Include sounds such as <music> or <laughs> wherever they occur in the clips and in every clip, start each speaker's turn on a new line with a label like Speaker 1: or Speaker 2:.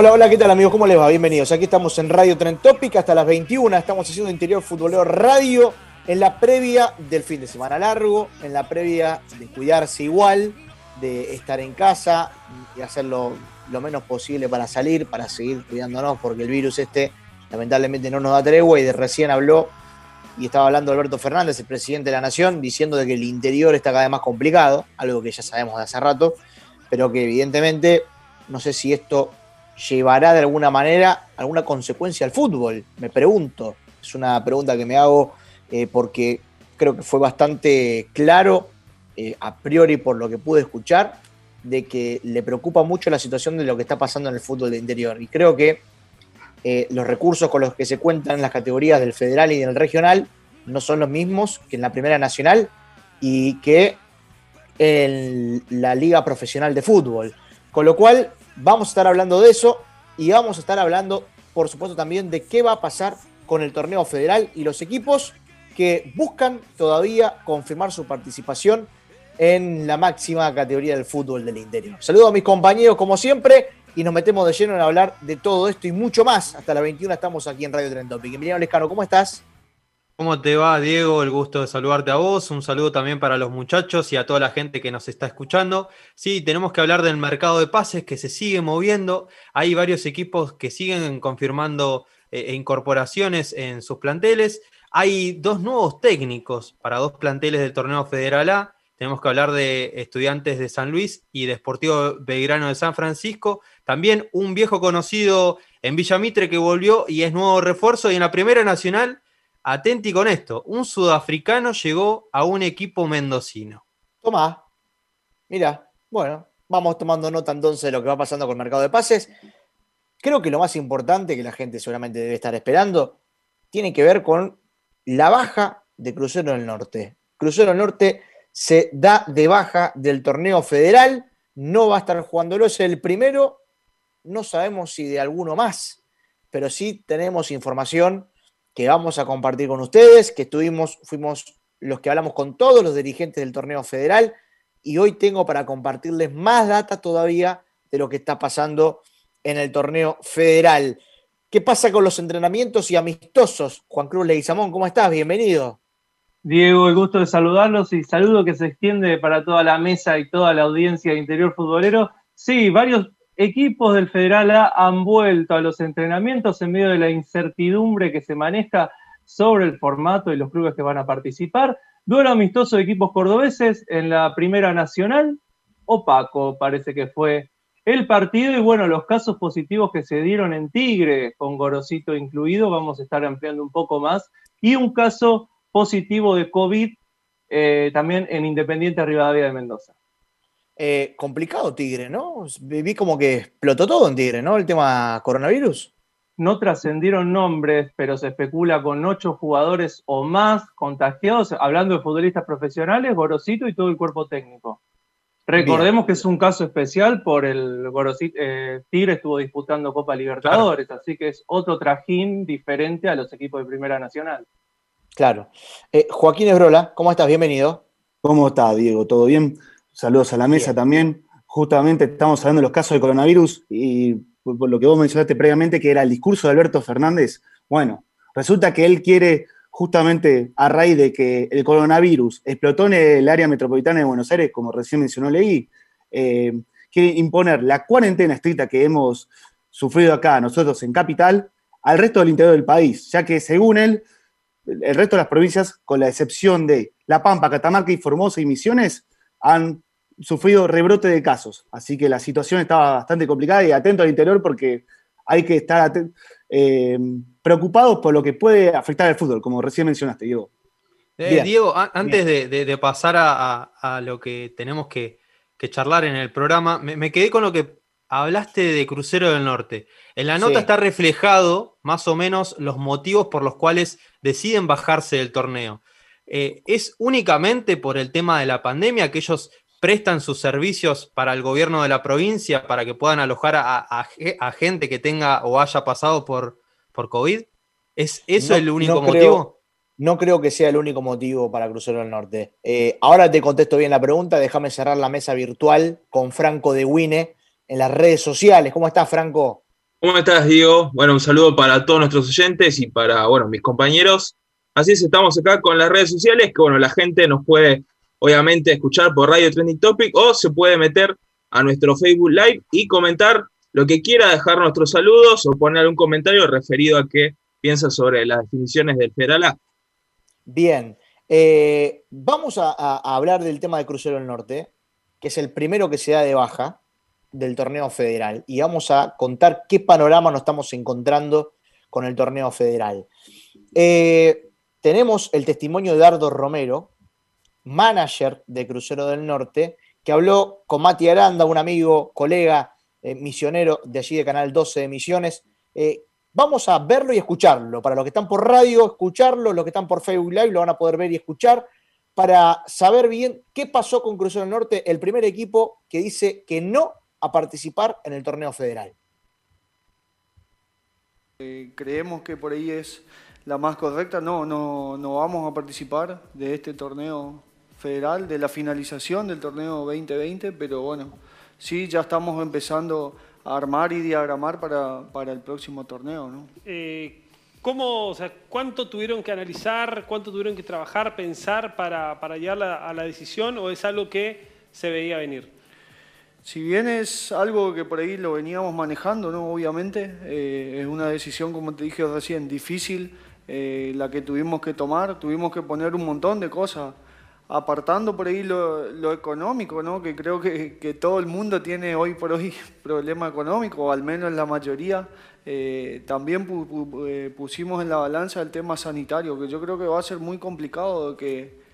Speaker 1: Hola, hola, ¿qué tal amigos? ¿Cómo les va? Bienvenidos. Aquí estamos en Radio Tren Topic hasta las 21. Estamos haciendo Interior Futbolero Radio en la previa del fin de semana largo, en la previa de cuidarse igual, de estar en casa y hacerlo lo menos posible para salir, para seguir cuidándonos, porque el virus este lamentablemente no nos da tregua y de recién habló y estaba hablando Alberto Fernández, el presidente de la Nación, diciendo de que el interior está cada vez más complicado, algo que ya sabemos de hace rato, pero que evidentemente no sé si esto llevará de alguna manera alguna consecuencia al fútbol, me pregunto. Es una pregunta que me hago eh, porque creo que fue bastante claro, eh, a priori por lo que pude escuchar, de que le preocupa mucho la situación de lo que está pasando en el fútbol de interior. Y creo que eh, los recursos con los que se cuentan en las categorías del federal y del regional no son los mismos que en la primera nacional y que en la liga profesional de fútbol. Con lo cual vamos a estar hablando de eso y vamos a estar hablando, por supuesto, también de qué va a pasar con el torneo federal y los equipos que buscan todavía confirmar su participación en la máxima categoría del fútbol del interior. Saludo a mis compañeros como siempre y nos metemos de lleno en hablar de todo esto y mucho más. Hasta las 21 estamos aquí en Radio Tren Topic. Emiliano Lescano, ¿cómo estás?
Speaker 2: ¿Cómo te va, Diego? El gusto de saludarte a vos. Un saludo también para los muchachos y a toda la gente que nos está escuchando. Sí, tenemos que hablar del mercado de pases que se sigue moviendo. Hay varios equipos que siguen confirmando eh, incorporaciones en sus planteles. Hay dos nuevos técnicos para dos planteles del torneo Federal A. Tenemos que hablar de Estudiantes de San Luis y de Sportivo Belgrano de San Francisco. También un viejo conocido en Villa Mitre que volvió y es nuevo refuerzo. Y en la Primera Nacional, atenti con esto, un sudafricano llegó a un equipo mendocino.
Speaker 1: Tomá. Mira, bueno, vamos tomando nota entonces de lo que va pasando con el mercado de pases. Creo que lo más importante que la gente seguramente debe estar esperando tiene que ver con la baja de Crucero del Norte. Crucero del Norte se da de baja del torneo federal, no va a estar jugándolo, es el primero, no sabemos si de alguno más, pero sí tenemos información que vamos a compartir con ustedes, que estuvimos, fuimos los que hablamos con todos los dirigentes del torneo federal y hoy tengo para compartirles más data todavía de lo que está pasando en el torneo federal. ¿Qué pasa con los entrenamientos y amistosos? Juan Cruz Leguizamón, ¿cómo estás? Bienvenido.
Speaker 3: Diego, el gusto de saludarlos y saludo que se extiende para toda la mesa y toda la audiencia de Interior Futbolero. Sí, varios equipos del Federal A han vuelto a los entrenamientos en medio de la incertidumbre que se maneja sobre el formato y los clubes que van a participar. Duelo amistoso de equipos cordobeses en la Primera Nacional. Opaco parece que fue el partido y bueno, los casos positivos que se dieron en Tigre, con Gorosito incluido, vamos a estar ampliando un poco más. Y un caso positivo de COVID eh, también en Independiente Rivadavia de Mendoza.
Speaker 1: Eh, complicado Tigre, ¿no? Vi como que explotó todo en Tigre, ¿no? El tema coronavirus.
Speaker 3: No trascendieron nombres, pero se especula con ocho jugadores o más contagiados, hablando de futbolistas profesionales, Gorosito y todo el cuerpo técnico. Recordemos Bien. que es un caso especial por el Gorosito, eh, Tigre estuvo disputando Copa Libertadores, claro. así que es otro trajín diferente a los equipos de Primera Nacional.
Speaker 1: Claro. Eh, Joaquín Esbrola, ¿cómo estás? Bienvenido.
Speaker 4: ¿Cómo está, Diego? ¿Todo bien? Saludos a la mesa bien. también. Justamente estamos hablando de los casos de coronavirus y por lo que vos mencionaste previamente, que era el discurso de Alberto Fernández. Bueno, resulta que él quiere, justamente a raíz de que el coronavirus explotó en el área metropolitana de Buenos Aires, como recién mencionó Leí, eh, quiere imponer la cuarentena estricta que hemos sufrido acá nosotros en Capital al resto del interior del país, ya que según él, el resto de las provincias, con la excepción de La Pampa, Catamarca y Formosa y Misiones, han sufrido rebrote de casos. Así que la situación estaba bastante complicada y atento al interior porque hay que estar eh, preocupados por lo que puede afectar al fútbol, como recién mencionaste, Diego.
Speaker 2: Eh, Diego, antes de, pasar a, lo que tenemos que, charlar en el programa, me, quedé con lo que hablaste de Crucero del Norte. En la nota está reflejado más o menos los motivos por los cuales deciden bajarse del torneo. Eh, ¿Es únicamente por el tema de la pandemia que ellos prestan sus servicios para el gobierno de la provincia para que puedan alojar a, gente que tenga o haya pasado por, por COVID? ¿Es eso el único motivo?
Speaker 1: no creo que sea el único motivo para Crucero del Norte. Eh, ahora te contesto bien la pregunta, déjame cerrar la mesa virtual con Franco de Wine en las redes sociales. ¿Cómo estás, Franco?
Speaker 5: ¿Cómo estás, Diego? Bueno, un saludo para todos nuestros oyentes y para, bueno, mis compañeros. Así es, estamos acá con las redes sociales, que, bueno, la gente nos puede, obviamente, escuchar por Radio Trending Topic o se puede meter a nuestro Facebook Live y comentar lo que quiera, dejar nuestros saludos o poner algún comentario referido a qué piensa sobre las definiciones del Federal
Speaker 1: Bien, eh, vamos a, hablar del tema de Crucero del Norte, que es el primero que se da de baja del torneo federal, y vamos a contar qué panorama nos estamos encontrando con el torneo federal. Eh, tenemos el testimonio de Dardo Romero, manager de Crucero del Norte, que habló con Mati Aranda, un amigo, colega, eh, misionero de allí de Canal 12 de Misiones, Vamos a verlo y escucharlo. Para los que están por radio, escucharlo. Los que están por Facebook Live lo van a poder ver y escuchar para saber bien qué pasó con Crucero del Norte, el primer equipo que dice que no a participar en el torneo federal.
Speaker 6: Eh, creemos que por ahí es la más correcta. No, no, no vamos a participar de este torneo federal, de la finalización del torneo 2020, pero bueno, sí, ya estamos empezando armar y diagramar para, el próximo torneo. ¿no?
Speaker 7: Eh, ¿Cómo, o sea, ¿Cuánto tuvieron que analizar, cuánto tuvieron que trabajar, pensar para, para llegar a la decisión o es algo que se veía venir?
Speaker 6: Si bien es algo que por ahí lo veníamos manejando, ¿no? obviamente, eh, es una decisión, como te dije recién, difícil eh, la que tuvimos que tomar, tuvimos que poner un montón de cosas apartando por ahí lo, económico, ¿no? que creo que, todo el mundo tiene hoy por hoy <laughs> problema económico, o al menos la mayoría, eh, también eh, pusimos en la balanza el tema sanitario, que yo creo que va a ser muy complicado que,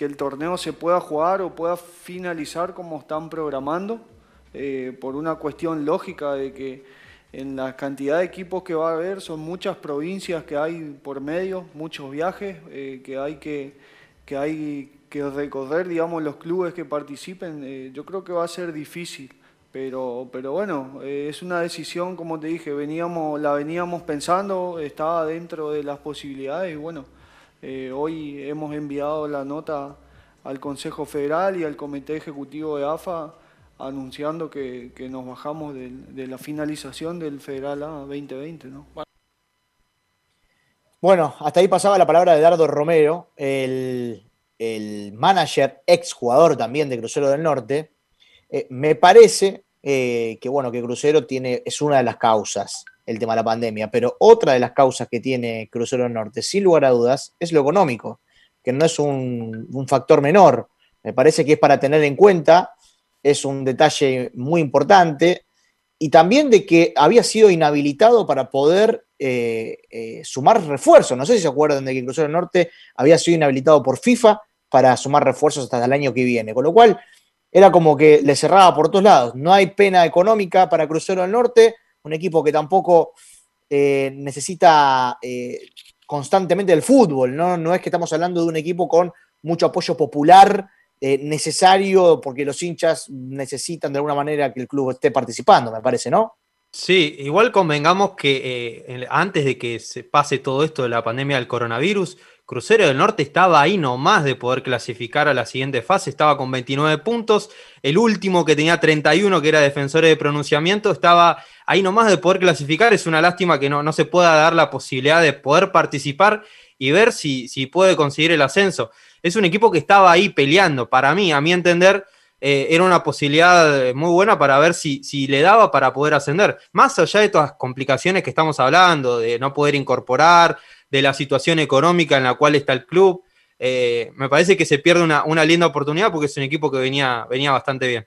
Speaker 6: el torneo se pueda jugar o pueda finalizar como están programando, eh, por una cuestión lógica de que en la cantidad de equipos que va a haber son muchas provincias que hay por medio, muchos viajes que hay que, que hay que recorrer, digamos, los clubes que participen, eh, yo creo que va a ser difícil. Pero, pero bueno, eh, es una decisión, como te dije, veníamos, la veníamos pensando, estaba dentro de las posibilidades y bueno, eh, hoy hemos enviado la nota al Consejo Federal y al Comité Ejecutivo de AFA anunciando que, nos bajamos de, de, la finalización del Federal A 2020. ¿no?
Speaker 1: Bueno, hasta ahí pasaba la palabra de Dardo Romero, el, el manager, ex jugador también de Crucero del Norte, eh, me parece eh, que bueno, que Crucero tiene, es una de las causas, el tema de la pandemia, pero otra de las causas que tiene Crucero del Norte, sin lugar a dudas, es lo económico, que no es un, factor menor. Me parece que es para tener en cuenta, es un detalle muy importante, y también de que había sido inhabilitado para poder eh, sumar refuerzos. No sé si se acuerdan de que Crucero del Norte había sido inhabilitado por FIFA para sumar refuerzos hasta el año que viene. Con lo cual, era como que le cerraba por todos lados. No hay pena económica para Crucero del Norte, un equipo que tampoco eh, necesita eh, constantemente el fútbol, ¿no? No es que estamos hablando de un equipo con mucho apoyo popular eh, necesario porque los hinchas necesitan de alguna manera que el club esté participando, me parece, ¿no?
Speaker 2: Sí, igual convengamos que antes de que se pase todo esto de la pandemia del coronavirus, Crucero del Norte estaba ahí nomás de poder clasificar a la siguiente fase, estaba con 29 puntos. El último que tenía 31, que era defensor de pronunciamiento, estaba ahí nomás de poder clasificar. Es una lástima que no, no se pueda dar la posibilidad de poder participar y ver si, si puede conseguir el ascenso. Es un equipo que estaba ahí peleando. Para mí, a mi entender, eh, era una posibilidad eh, muy buena para ver si, si le daba para poder ascender. Más allá de todas las complicaciones que estamos hablando, de no poder incorporar, de la situación económica en la cual está el club, eh, me parece que se pierde una, una linda oportunidad porque es un equipo que venía, venía bastante bien.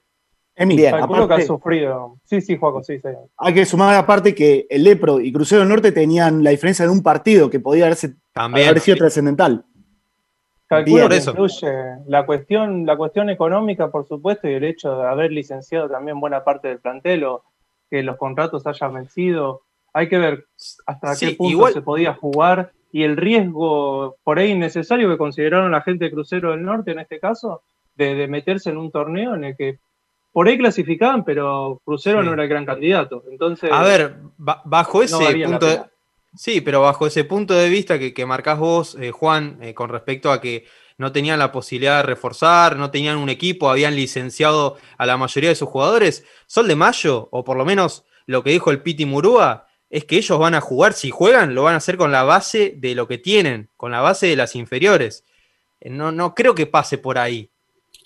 Speaker 4: Emi,
Speaker 1: Bien,
Speaker 3: Calculo que
Speaker 4: aparte-
Speaker 3: ha sufrido. Sí, sí, Juaco, sí, sí.
Speaker 4: Hay que sumar aparte que el Lepro y Crucero del Norte tenían la diferencia de un partido que podía haberse,
Speaker 2: También.
Speaker 4: haber sido trascendental.
Speaker 3: Calculo que
Speaker 2: eso.
Speaker 3: incluye la cuestión, la cuestión económica, por supuesto, y el hecho de haber licenciado también buena parte del plantel o que los contratos hayan vencido. Hay que ver hasta
Speaker 2: Sí,
Speaker 3: qué punto
Speaker 2: igual-
Speaker 3: se podía jugar y el riesgo por ahí innecesario que consideraron la gente de Crucero del Norte en este caso, de, de meterse en un torneo en el que por ahí clasificaban, pero Crucero
Speaker 2: Sí.
Speaker 3: no era el gran candidato. Entonces,
Speaker 2: A ver, ba- bajo ese punto de,
Speaker 3: pena.
Speaker 2: Sí, pero bajo ese punto de vista que, que marcás vos, eh, Juan, eh, con respecto a que no tenían la posibilidad de reforzar, no tenían un equipo, habían licenciado a la mayoría de sus jugadores, Sol de Mayo, o por lo menos lo que dijo el Piti Murúa, es que ellos van a jugar, si juegan, lo van a hacer con la base de lo que tienen, con la base de las inferiores. Eh, No, no creo que pase por ahí.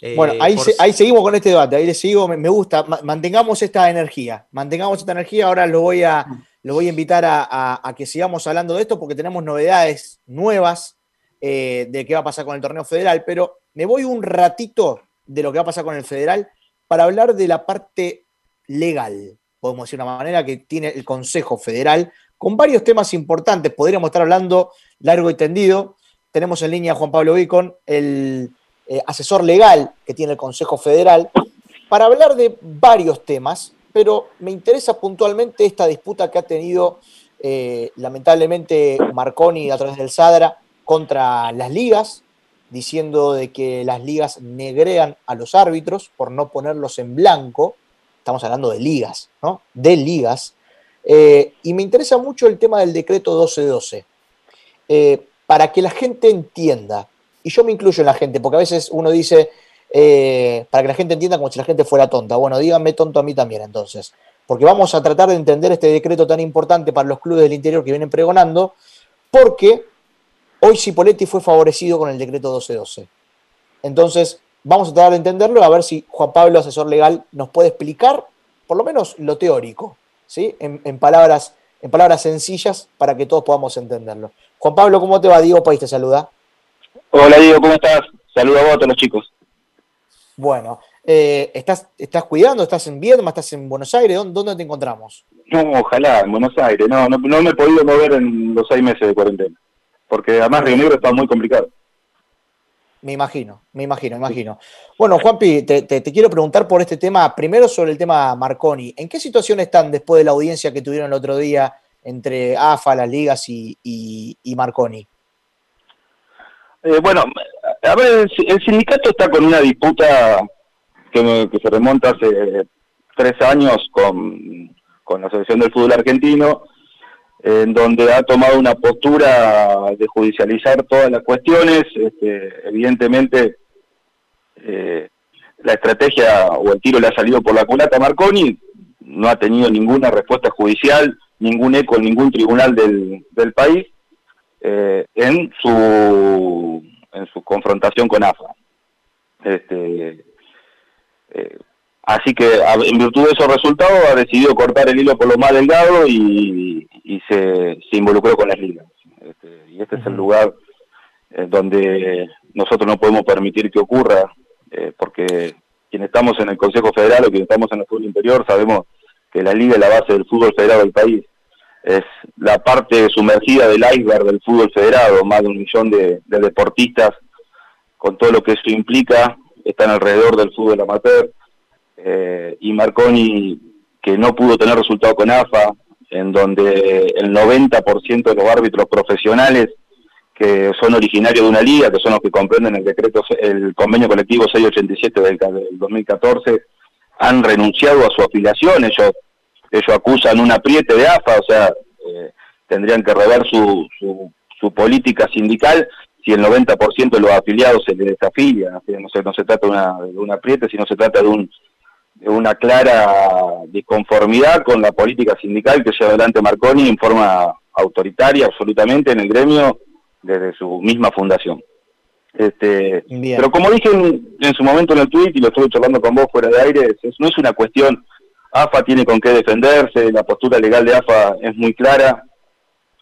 Speaker 2: Eh,
Speaker 1: Bueno, ahí,
Speaker 2: por-
Speaker 1: se- ahí seguimos con este debate, ahí le sigo, me, me gusta, ma- mantengamos esta energía, mantengamos esta energía, ahora lo voy a, lo voy a invitar a, que sigamos hablando de esto porque tenemos novedades nuevas eh, de qué va a pasar con el torneo federal, pero me voy un ratito de lo que va a pasar con el federal para hablar de la parte legal, podemos decir de una manera, que tiene el Consejo Federal, con varios temas importantes, podríamos estar hablando largo y tendido, tenemos en línea a Juan Pablo Vicon, el eh, asesor legal que tiene el Consejo Federal, para hablar de varios temas, pero me interesa puntualmente esta disputa que ha tenido eh, lamentablemente Marconi a través del Sadra contra las ligas, diciendo de que las ligas negrean a los árbitros por no ponerlos en blanco. Estamos hablando de ligas, ¿no? De ligas. Eh, y me interesa mucho el tema del decreto 1212. Eh, para que la gente entienda, y yo me incluyo en la gente, porque a veces uno dice, eh, para que la gente entienda como si la gente fuera tonta. Bueno, díganme tonto a mí también entonces, porque vamos a tratar de entender este decreto tan importante para los clubes del interior que vienen pregonando, porque hoy Cipoletti fue favorecido con el decreto 1212. Entonces, vamos a tratar de entenderlo, a ver si Juan Pablo, asesor legal, nos puede explicar, por lo menos lo teórico, ¿sí? En, palabras, en palabras sencillas para que todos podamos entenderlo. Juan Pablo, ¿cómo te va? Diego País te saluda.
Speaker 8: Hola Diego, ¿cómo estás? Saludos a vos, a todos los chicos.
Speaker 1: Bueno, eh, ¿estás, ¿estás cuidando? ¿Estás en Viedma? ¿Estás en Buenos Aires? ¿Dónde, dónde te encontramos?
Speaker 8: No, ojalá, en Buenos Aires. No, no, no me he podido mover en los seis meses de cuarentena. Porque además Río Negro está muy complicado.
Speaker 1: Me imagino, me imagino, me imagino. Bueno, Juanpi, te, te- te quiero preguntar por este tema, primero sobre el tema Marconi. ¿En qué situación están después de la audiencia que tuvieron el otro día entre AFA, las ligas y, y- y Marconi?
Speaker 8: Eh, bueno, a ver, el, si- el sindicato está con una disputa que, se remonta hace tres años con, con la Asociación del Fútbol Argentino, en donde ha tomado una postura de judicializar todas las cuestiones. Este, evidentemente, eh, la estrategia o el tiro le ha salido por la culata a Marconi, no ha tenido ninguna respuesta judicial, ningún eco en ningún tribunal del, del país eh, en su en su confrontación con AFA. Este, eh, así que en virtud de esos resultados ha decidido cortar el hilo por lo más delgado y, y se, se involucró con las ligas. Este, y este es el lugar eh, donde nosotros no podemos permitir que ocurra, eh, porque quienes estamos en el Consejo Federal o quienes estamos en el fútbol interior sabemos que la liga es la base del fútbol federado del país es la parte sumergida del iceberg del fútbol federado, más de un millón de, de deportistas, con todo lo que eso implica, están alrededor del fútbol amateur, eh, y Marconi, que no pudo tener resultado con AFA, en donde el 90% de los árbitros profesionales que son originarios de una liga, que son los que comprenden el decreto, el convenio colectivo 687 del, del 2014, han renunciado a su afiliación, ellos ellos acusan un apriete de AFA, o sea, eh, tendrían que rever su, su, su política sindical si el 90% de los afiliados se les que No se, no se trata de, una, de un apriete, sino se trata de, un, de una clara disconformidad con la política sindical que lleva adelante Marconi en forma autoritaria absolutamente en el gremio desde su misma fundación. Este,
Speaker 1: Bien.
Speaker 8: pero como dije en, en su momento en el tweet y lo estuve charlando con vos fuera de aire, es- no es una cuestión, AFA tiene con qué defenderse, la postura legal de AFA es muy clara.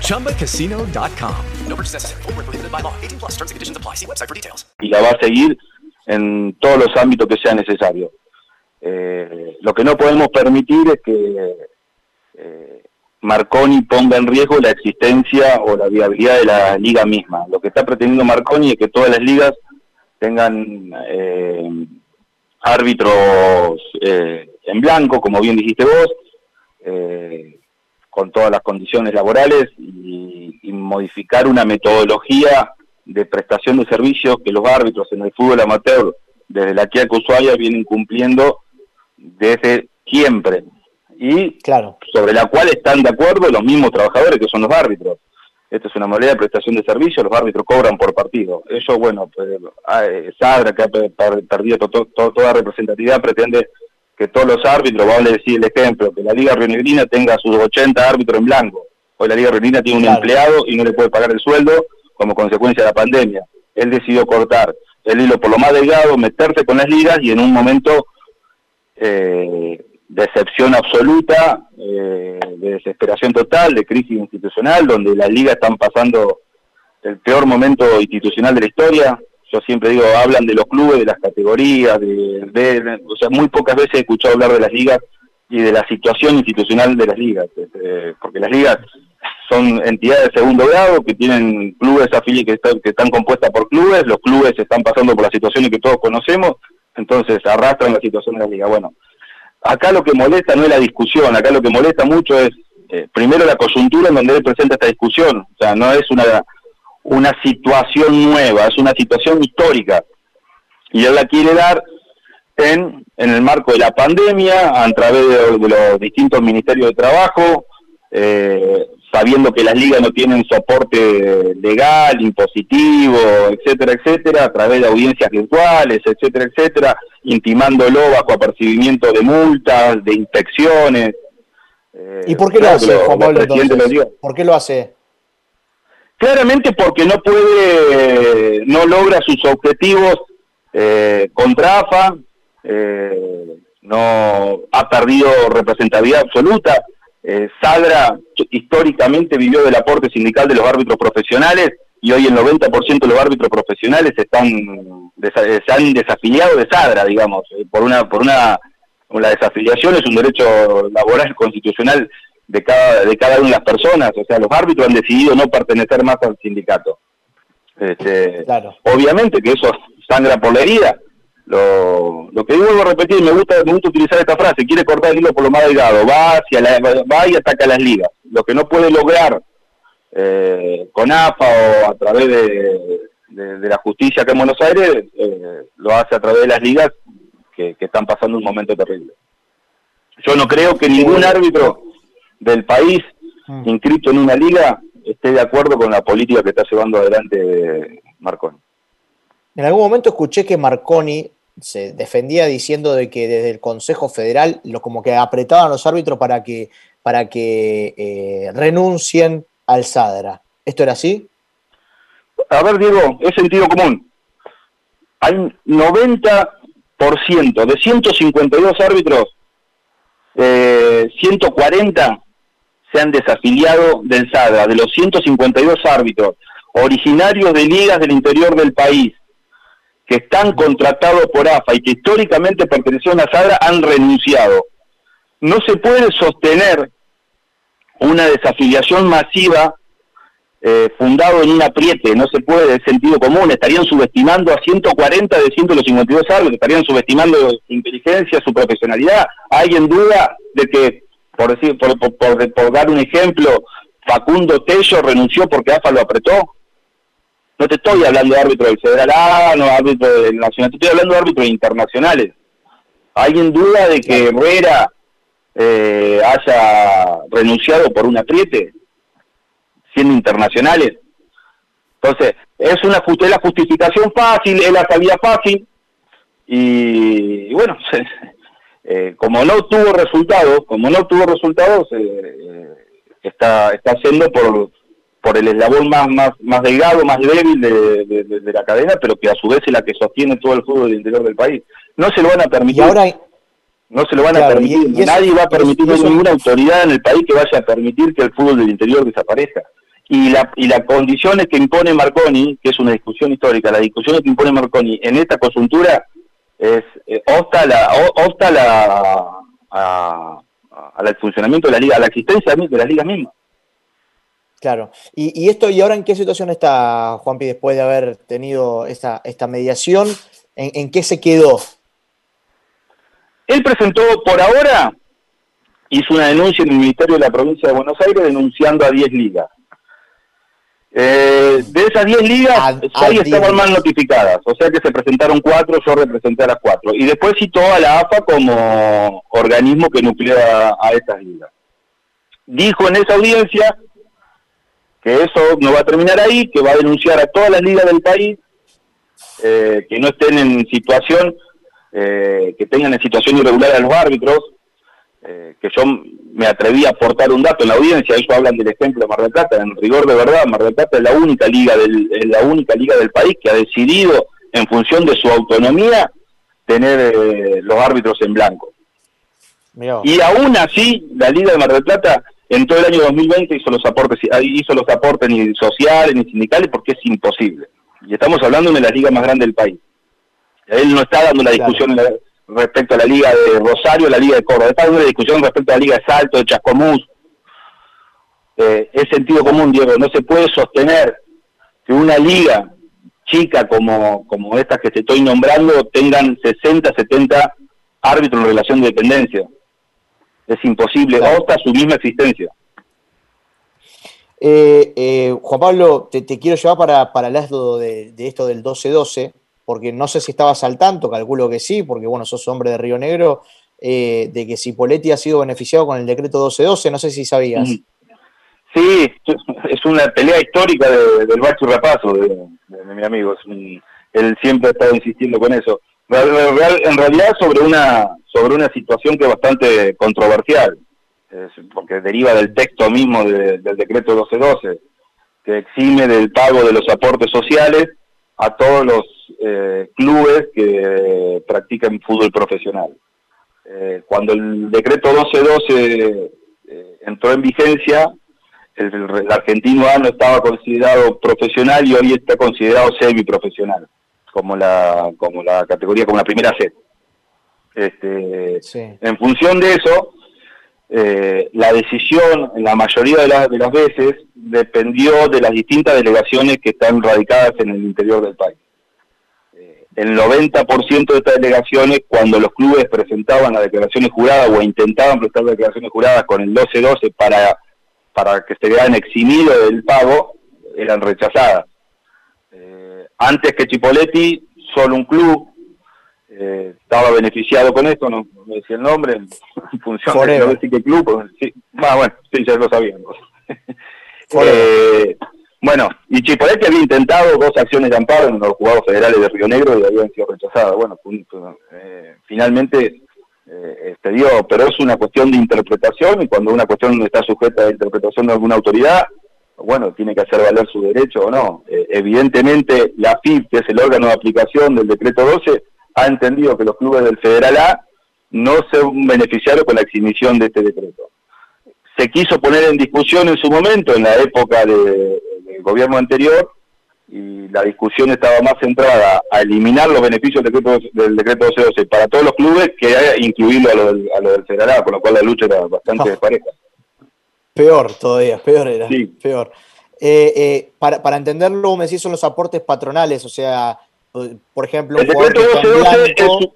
Speaker 9: ChumbaCasino.com. No purchase necessary. Void where prohibited by law. 18 plus terms and conditions apply. See website for details.
Speaker 8: y la va a seguir en todos los ámbitos que sea necesario. Eh, lo que no podemos permitir es que eh, Marconi ponga en riesgo la existencia o la viabilidad de la liga misma. Lo que está pretendiendo Marconi es que todas las ligas tengan eh, árbitros eh, en blanco, como bien dijiste vos, eh, con todas las condiciones laborales y, y modificar una metodología de prestación de servicios que los árbitros en el fútbol amateur desde la Kia Ushuaia vienen cumpliendo desde siempre y sobre la cual están de acuerdo los mismos trabajadores que son los árbitros. Esta es una modalidad de prestación de servicios, los árbitros cobran por partido. Ellos, bueno, pues, ah, eh, Sadra, que ha pe- per- perdido to- to- toda representatividad, pretende que todos los árbitros, vamos a decir el ejemplo, que la Liga Rionegrina tenga sus 80 árbitros en blanco. Hoy la Liga Rionegrina tiene un
Speaker 1: Claro.
Speaker 8: empleado y no le puede pagar el sueldo como consecuencia de la pandemia. Él decidió cortar el hilo por lo más delgado, meterse con las ligas y en un momento eh, de excepción absoluta, eh, de desesperación total, de crisis institucional, donde las ligas están pasando el peor momento institucional de la historia. Yo siempre digo, hablan de los clubes, de las categorías, de, o sea, muy pocas veces he escuchado hablar de las ligas y de la situación institucional de las ligas, este, porque las ligas son entidades de segundo grado que tienen clubes afili que están, que están compuestas por clubes, los clubes están pasando por las situaciones que todos conocemos, entonces arrastran la situación de la liga. Bueno, acá lo que molesta no es la discusión, acá lo que molesta mucho es eh, primero la coyuntura en donde él presenta esta discusión, o sea, no es una, una situación nueva, es una situación histórica, y él la quiere dar en, en el marco de la pandemia, a través de, de los distintos ministerios de trabajo, eh, sabiendo que las ligas no tienen soporte legal, impositivo, etcétera, etcétera, a través de audiencias virtuales, etcétera, etcétera, intimándolo bajo apercibimiento de multas, de inspecciones. Eh,
Speaker 1: ¿Y por qué lo
Speaker 8: claro
Speaker 1: hace, Juan Pablo? entonces? ¿Por qué lo hace?
Speaker 8: Claramente porque no puede, no logra sus objetivos eh, contra AFA, eh, no ha perdido representatividad absoluta. Eh, Sadra históricamente vivió del aporte sindical de los árbitros profesionales y hoy el 90% de los árbitros profesionales están desa- se han desafiliado de Sadra, digamos, eh, por una por una la desafiliación es un derecho laboral constitucional de cada de cada una de las personas, o sea, los árbitros han decidido no pertenecer más al sindicato. Este, Obviamente que eso sangra por la herida. Lo, lo que yo vuelvo a repetir, me gusta, me gusta utilizar esta frase, quiere cortar el hilo por lo más delgado, va hacia la, va y ataca las ligas. Lo que no puede lograr eh, con AFA o a través de, de- de la justicia acá en Buenos Aires, eh, lo hace a través de las ligas que, que están pasando un momento terrible. Yo no creo que ningún árbitro del país inscrito en una liga esté de acuerdo con la política que está llevando adelante Marconi.
Speaker 1: En algún momento escuché que Marconi se defendía diciendo de que desde el Consejo Federal lo como que apretaban a los árbitros para que para que eh, renuncien al Sadra. ¿Esto era así?
Speaker 8: A ver, Diego, es sentido común. Hay 90% de 152 árbitros, eh, 140 se han desafiliado del SADRA, de los 152 árbitros originarios de ligas del interior del país, que están contratados por AFA y que históricamente pertenecieron a Sadra han renunciado. No se puede sostener una desafiliación masiva eh, fundado en un apriete, no se puede de sentido común, estarían subestimando a 140 de 152 árbitros, estarían subestimando su inteligencia, su profesionalidad. ¿Hay en duda de que, por, decir, por, por, por- por dar un ejemplo, Facundo Tello renunció porque AFA lo apretó? No te estoy hablando de árbitro del Federal A, no árbitro del Nacional, te estoy hablando de árbitros internacionales. ¿Hay en duda de que Herrera eh, haya renunciado por un apriete, siendo internacionales? Entonces, es una es la justificación fácil, es la salida fácil, y, y bueno, <laughs> eh, como no tuvo resultados, como no tuvo resultados, eh, eh, está, está haciendo por, por el eslabón más, más, más delgado, más débil de, de- de- de la cadena, pero que a su vez es la que sostiene todo el fútbol del interior del país. No se lo van a permitir. no se lo van a permitir.
Speaker 1: y- y eso-
Speaker 8: Nadie va a permitir,
Speaker 1: y
Speaker 8: no hay
Speaker 1: eso-
Speaker 8: ninguna autoridad en el país que vaya a permitir que el fútbol del interior desaparezca. Y la y las condiciones que impone Marconi, que es una discusión histórica, las discusiones que impone Marconi en esta coyuntura es eh, obsta la o- obsta la a, a- al funcionamiento de la liga, a la existencia de la liga misma.
Speaker 1: Claro. Y, y esto, ¿y ahora en qué situación está Juanpi después de haber tenido esta, esta mediación? ¿En, en qué se quedó?
Speaker 8: Él presentó por ahora, hizo una denuncia en el Ministerio de la Provincia de Buenos Aires denunciando a 10 ligas. Eh, de esas 10 ligas,
Speaker 1: a
Speaker 8: 6
Speaker 1: 10
Speaker 8: estaban mal notificadas, o sea que se presentaron 4, yo representé a las 4. Y después citó a la AFA como organismo que nuclea a estas ligas. Dijo en esa audiencia que eso no va a terminar ahí, que va a denunciar a todas las ligas del país eh, que no estén en situación, eh, que tengan en situación irregular a los árbitros, eh, que yo me atreví a aportar un dato en la audiencia, ellos hablan del ejemplo de Mar del Plata, en rigor de verdad, Mar del Plata es la única liga del, es la única liga del país que ha decidido, en función de su autonomía, tener eh, los árbitros en blanco.
Speaker 1: Mirá.
Speaker 8: Y aún así, la Liga de Mar del Plata en todo el año 2020 hizo los aportes, hizo los aportes ni sociales ni sindicales porque es imposible. Y estamos hablando de las ligas más grandes del país. Él no está dando una discusión en la- respecto a la Liga de Rosario, la Liga de Córdoba, está una discusión respecto a la Liga de Salto, de Chascomús. Eh, es sentido común, Diego, no se puede sostener que una liga chica como, como estas que te estoy nombrando tengan 60, 70 árbitros en relación de dependencia. Es imposible, hasta su misma existencia.
Speaker 1: Eh, eh, Juan Pablo, te, te quiero llevar para, para el lado de, de esto del 12-12, porque no sé si estabas al tanto, calculo que sí, porque bueno, sos hombre de Río Negro, eh, de que Cipoletti ha sido beneficiado con el decreto 12-12, no sé si sabías.
Speaker 8: Sí, es una pelea histórica de- del Bacho Rapazo, de, de- de mi amigo. él siempre ha estado insistiendo con eso. En realidad sobre una sobre una situación que es bastante controversial, porque deriva del texto mismo de- del decreto 1212, que exime del pago de los aportes sociales a todos los eh, clubes que practican fútbol profesional. Eh, cuando el decreto 1212 eh, entró en vigencia, el, el argentino A no estaba considerado profesional y hoy está considerado semiprofesional, como la, como la categoría, como la primera C. Este, En función de eso, eh, la decisión, en la mayoría de, las de las veces, dependió de las distintas delegaciones que están radicadas en el interior del país. Eh, el 90% de estas delegaciones, cuando los clubes presentaban las declaraciones juradas o intentaban prestar declaraciones juradas con el 12-12 para, para que se vean eximidos del pago, eran rechazadas. Eh, antes que Chipoletti, solo un club eh, estaba beneficiado con esto, no, no me decía el nombre, en <laughs> función de
Speaker 1: Forever.
Speaker 8: no decir qué club, pues, sí, ah, bueno, sí, ya lo sabíamos. <laughs> Eh, bueno, y Chipoletti había intentado dos acciones de amparo en los juzgados federales de Río Negro y habían sido rechazadas. Bueno, punto, eh, finalmente eh, se dio, pero es una cuestión de interpretación y cuando una cuestión está sujeta a la interpretación de alguna autoridad, bueno, tiene que hacer valer su derecho o no. Eh, evidentemente, la FIP, que es el órgano de aplicación del decreto 12, ha entendido que los clubes del Federal A no se beneficiaron con la exhibición de este decreto. Se quiso poner en discusión en su momento, en la época de- del gobierno anterior, y la discusión estaba más centrada a eliminar los beneficios del decreto, del decreto 1212 para todos los clubes que incluirlo a lo del, a lo del Federal A, con lo cual la lucha era bastante despareja.
Speaker 1: Peor todavía, peor era.
Speaker 8: Sí.
Speaker 1: Peor. Eh, eh, para, para entenderlo, me decís, son los aportes patronales, o sea, por ejemplo,
Speaker 8: El decreto
Speaker 1: que está en
Speaker 8: 1212
Speaker 1: blanco,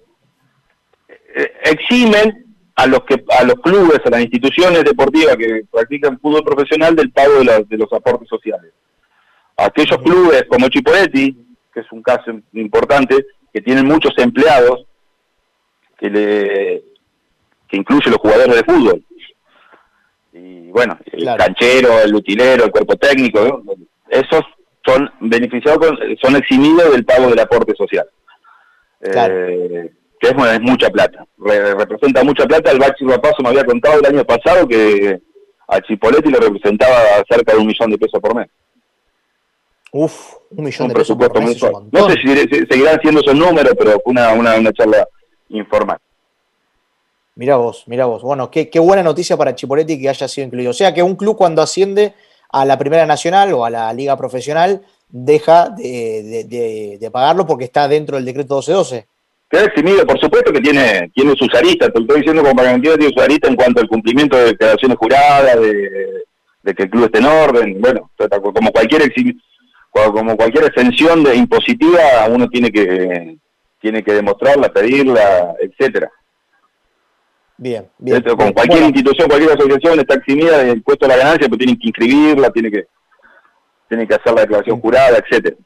Speaker 8: eh, eximen a los que a los clubes, a las instituciones deportivas que practican fútbol profesional del pago de, la- de los aportes sociales. Aquellos clubes como Chipoletti, que es un caso importante, que tienen muchos empleados, que le que incluye los jugadores de fútbol. Y bueno, el canchero, el utilero, el cuerpo técnico, ¿no? esos son beneficiados, con- son eximidos del pago del aporte social. Eh, que es, bueno, es mucha plata. Re- representa mucha plata. El Bachi Rapazo me había contado el año pasado que a Chipoletti le representaba cerca de un millón de pesos por mes.
Speaker 1: uf, un millón
Speaker 8: Un
Speaker 1: de pesos por mes un.
Speaker 8: No sé si si seguirán siendo esos números, pero fue una, una, una charla informal.
Speaker 1: Mirá vos, mirá vos. Bueno, qué, qué buena noticia para Chipoletti que haya sido incluido. O sea que un club cuando asciende a la Primera Nacional o a la Liga Profesional deja de, de- de- pagarlo porque está dentro del decreto 1212.
Speaker 8: Queda eximido, por supuesto que tiene, tiene sus aristas, te lo estoy diciendo como para que entiendas, tiene sus aristas en cuanto al cumplimiento de declaraciones juradas, de, que el club esté en orden, bueno, como cualquier como cualquier exención de impositiva, uno tiene que tiene que demostrarla, pedirla, etcétera.
Speaker 1: Bien, bien.
Speaker 8: Esto,
Speaker 1: bien.
Speaker 8: cualquier
Speaker 1: Bueno,
Speaker 8: institución, cualquier asociación está eximida del impuesto a la ganancia, pero tienen que inscribirla, tiene que tiene que hacer la declaración jurada, etcétera.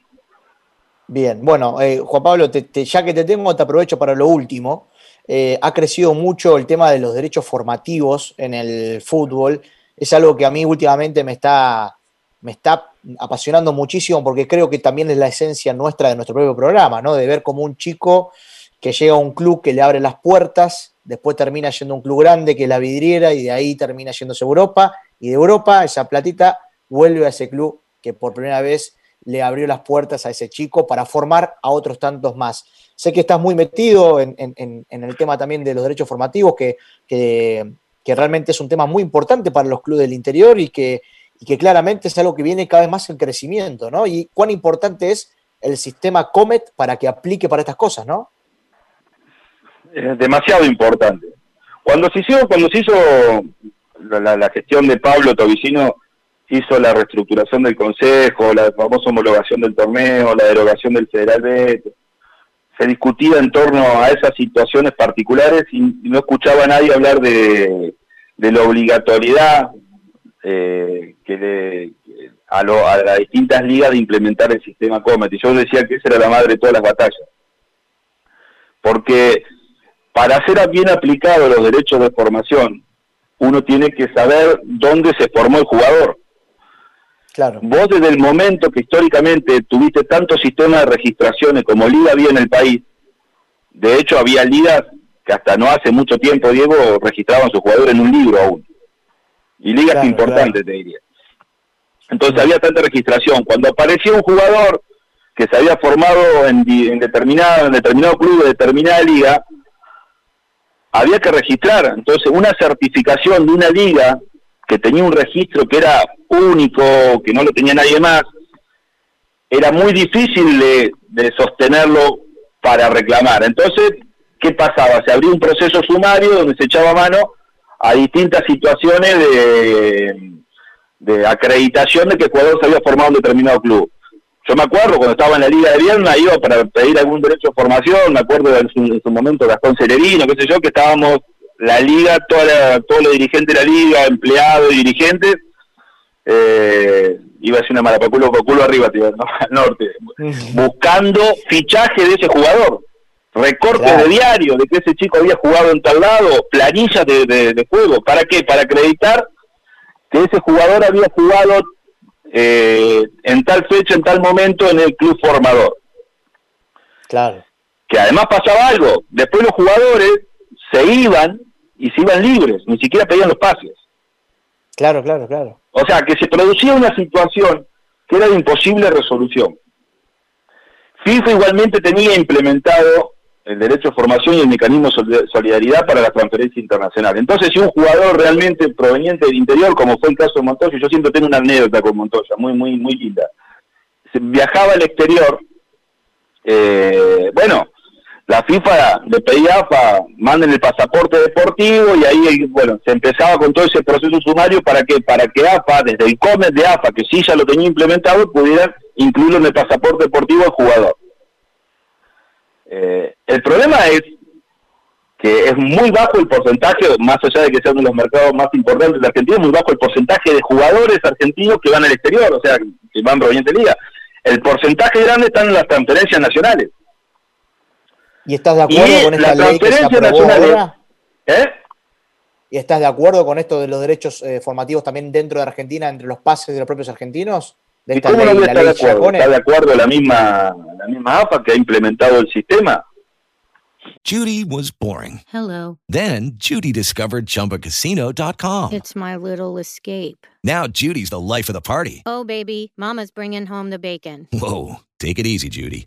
Speaker 1: Bien, bueno, eh, Juan Pablo, te- te- ya que te tengo, te aprovecho para lo último. Eh, ha crecido mucho el tema de los derechos formativos en el fútbol. Es algo que a mí últimamente me está, me está apasionando muchísimo porque creo que también es la esencia nuestra de nuestro propio programa, ¿no? De ver como un chico que llega a un club que le abre las puertas, después termina yendo a un club grande que es la vidriera y de ahí termina yéndose a Europa y de Europa esa platita vuelve a ese club que por primera vez le abrió las puertas a ese chico para formar a otros tantos más. Sé que estás muy metido en, el tema también de los derechos formativos, que realmente es un tema muy importante para los clubes del interior y que, y que claramente es algo que viene cada vez más en crecimiento, ¿no? Y cuán importante es el sistema Comet para que aplique para estas cosas, ¿no?
Speaker 8: Es demasiado importante. Cuando se hizo, cuando se hizo la, la- gestión de Pablo Tobicino, hizo la reestructuración del Consejo, la famosa homologación del torneo, la derogación del Federal B, se discutía en torno a esas situaciones particulares y, no escuchaba a nadie hablar de, de la obligatoriedad eh, que le- a, lo- a las distintas ligas de implementar el sistema Comet. Y yo decía que esa era la madre de todas las batallas. Porque para ser bien aplicados los derechos de formación, uno tiene que saber dónde se formó el jugador.
Speaker 1: Claro.
Speaker 8: Vos desde el momento que históricamente tuviste tantos sistemas de registraciones como liga había en el país, de hecho había ligas que hasta no hace mucho tiempo, Diego, registraban sus jugadores en un libro aún. Y ligas
Speaker 1: Claro,
Speaker 8: importantes, te diría. Entonces había tanta registración. Cuando aparecía un jugador que se había formado en, en determinado, en determinado club de determinada liga, había que registrar. Entonces, una certificación de una liga que tenía un registro que era único, que no lo tenía nadie más, era muy difícil de, sostenerlo para reclamar. Entonces, ¿qué pasaba? Se abría un proceso sumario donde se echaba mano a distintas situaciones de, de acreditación de que el jugador se había formado un determinado club. Yo me acuerdo cuando estaba en la Liga de Vierna, iba para pedir algún derecho de formación, me acuerdo en su, en su momento Gastón Celerino, qué sé yo, que estábamos la Liga, toda la- todos los dirigentes de la Liga, empleados y dirigentes, eh, iba a decir una mala, culo, culo arriba, tío, ¿no? <laughs> al norte, buscando fichaje de ese jugador, recortes
Speaker 1: Claro.
Speaker 8: de diario de que ese chico había jugado en tal lado, planillas de, de, de juego, ¿para qué? Para acreditar que ese jugador había jugado eh, en tal fecha, en tal momento en el club formador.
Speaker 1: Claro.
Speaker 8: Que además pasaba algo, después los jugadores se iban y se iban libres, ni siquiera pedían los pases.
Speaker 1: Claro, claro, claro.
Speaker 8: O sea, que se producía una situación que era de imposible resolución. FIFA igualmente tenía implementado el derecho de formación y el mecanismo de solidaridad para la transferencia internacional. Entonces, si un jugador realmente proveniente del interior, como fue el caso de Montoya, yo siempre tengo una anécdota con Montoya, muy, muy, muy linda. viajaba al exterior, eh, bueno, la FIFA le pedía a AFA, manden el pasaporte deportivo y ahí, bueno, se empezaba con todo ese proceso sumario para que para que AFA, desde el COMET de AFA, que sí ya lo tenía implementado, pudiera incluirlo en el pasaporte deportivo al jugador. Eh, el problema es que es muy bajo el porcentaje, más allá de que sea uno de los mercados más importantes de Argentina, es muy bajo el porcentaje de jugadores argentinos que van al exterior, o sea, que van provenientes de liga. El porcentaje grande está en las transferencias nacionales.
Speaker 1: ¿Y estás de acuerdo
Speaker 8: Y
Speaker 1: con esta
Speaker 8: la
Speaker 1: ley que se
Speaker 8: transferencia
Speaker 1: aprobó
Speaker 8: nacional es-
Speaker 1: ahora?
Speaker 8: ¿Eh?
Speaker 1: ¿Y estás de acuerdo con esto de los derechos eh, formativos también dentro de Argentina, entre los pases de los propios argentinos? De
Speaker 8: ¿Y
Speaker 1: esta
Speaker 8: cómo
Speaker 1: ley,
Speaker 8: voy a
Speaker 1: la
Speaker 8: estar de
Speaker 1: ley
Speaker 8: acuerdo? ¿Está de acuerdo la misma, la misma AFA que ha implementado el sistema?
Speaker 10: Judy was boring.
Speaker 11: Hello.
Speaker 10: Then Judy discovered ChumbaCasino.com.
Speaker 11: It's my little escape.
Speaker 10: Now Judy's the life of the party.
Speaker 11: Oh, baby, Mama's bringing home the bacon.
Speaker 10: Whoa, take it easy, Judy.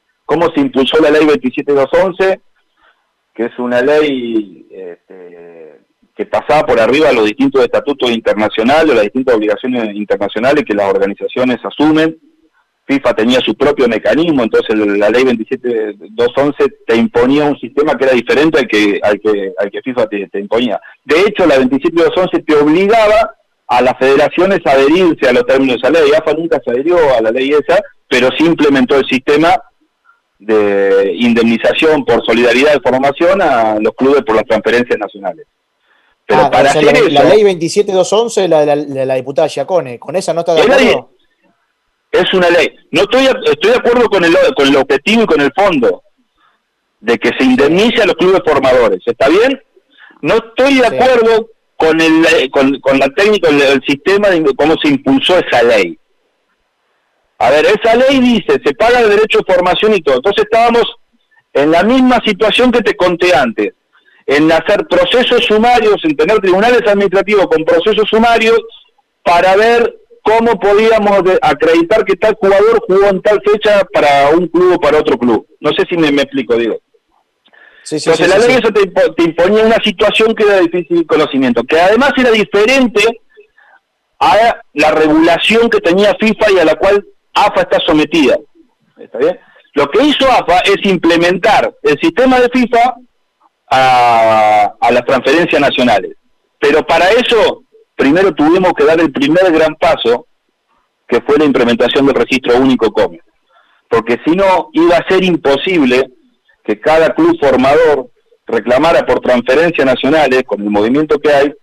Speaker 8: cómo se impulsó la ley 27211, que es una ley este, que pasaba por arriba los distintos estatutos internacionales, las distintas obligaciones internacionales que las organizaciones asumen. FIFA tenía su propio mecanismo, entonces la ley 27211 te imponía un sistema que era diferente al que, al que, al que FIFA te, te imponía. De hecho, la 27211 te obligaba a las federaciones a adherirse a los términos de esa ley. AFA nunca se adhirió a la ley esa, pero sí implementó el sistema de indemnización por solidaridad de formación a los clubes por las transferencias nacionales. Pero
Speaker 1: Ah,
Speaker 8: para
Speaker 1: o sea,
Speaker 8: hacer
Speaker 1: la,
Speaker 8: eso,
Speaker 1: la ley 27211, la de la, la- la diputada Giacone, ¿con esa no está de acuerdo?
Speaker 8: es una ley. No estoy, estoy de acuerdo con el, con el objetivo y con el fondo de que se indemnice a los clubes formadores. ¿Está bien? No estoy de acuerdo con el con, con la técnica, el, el sistema de cómo se impulsó esa ley. A ver, esa ley dice, se paga el derecho de formación y todo. Entonces estábamos en la misma situación que te conté antes, en hacer procesos sumarios, en tener tribunales administrativos con procesos sumarios para ver cómo podíamos de- acreditar que tal jugador jugó en tal fecha para un club o para otro club. No sé si me, me explico, digo.
Speaker 1: Sí, sí,
Speaker 8: Entonces
Speaker 1: sí,
Speaker 8: la ley eso te, impo- te imponía una situación que era de difícil conocimiento, que además era diferente a la regulación que tenía FIFA y a la cual AFA está sometida. ¿Está bien? Lo que hizo AFA es implementar el sistema de FIFA a, las transferencias nacionales. Pero para eso, primero tuvimos que dar el primer gran paso, que fue la implementación del registro único COME. Porque si no, iba a ser imposible que cada club formador reclamara por transferencias nacionales, con el movimiento que hay,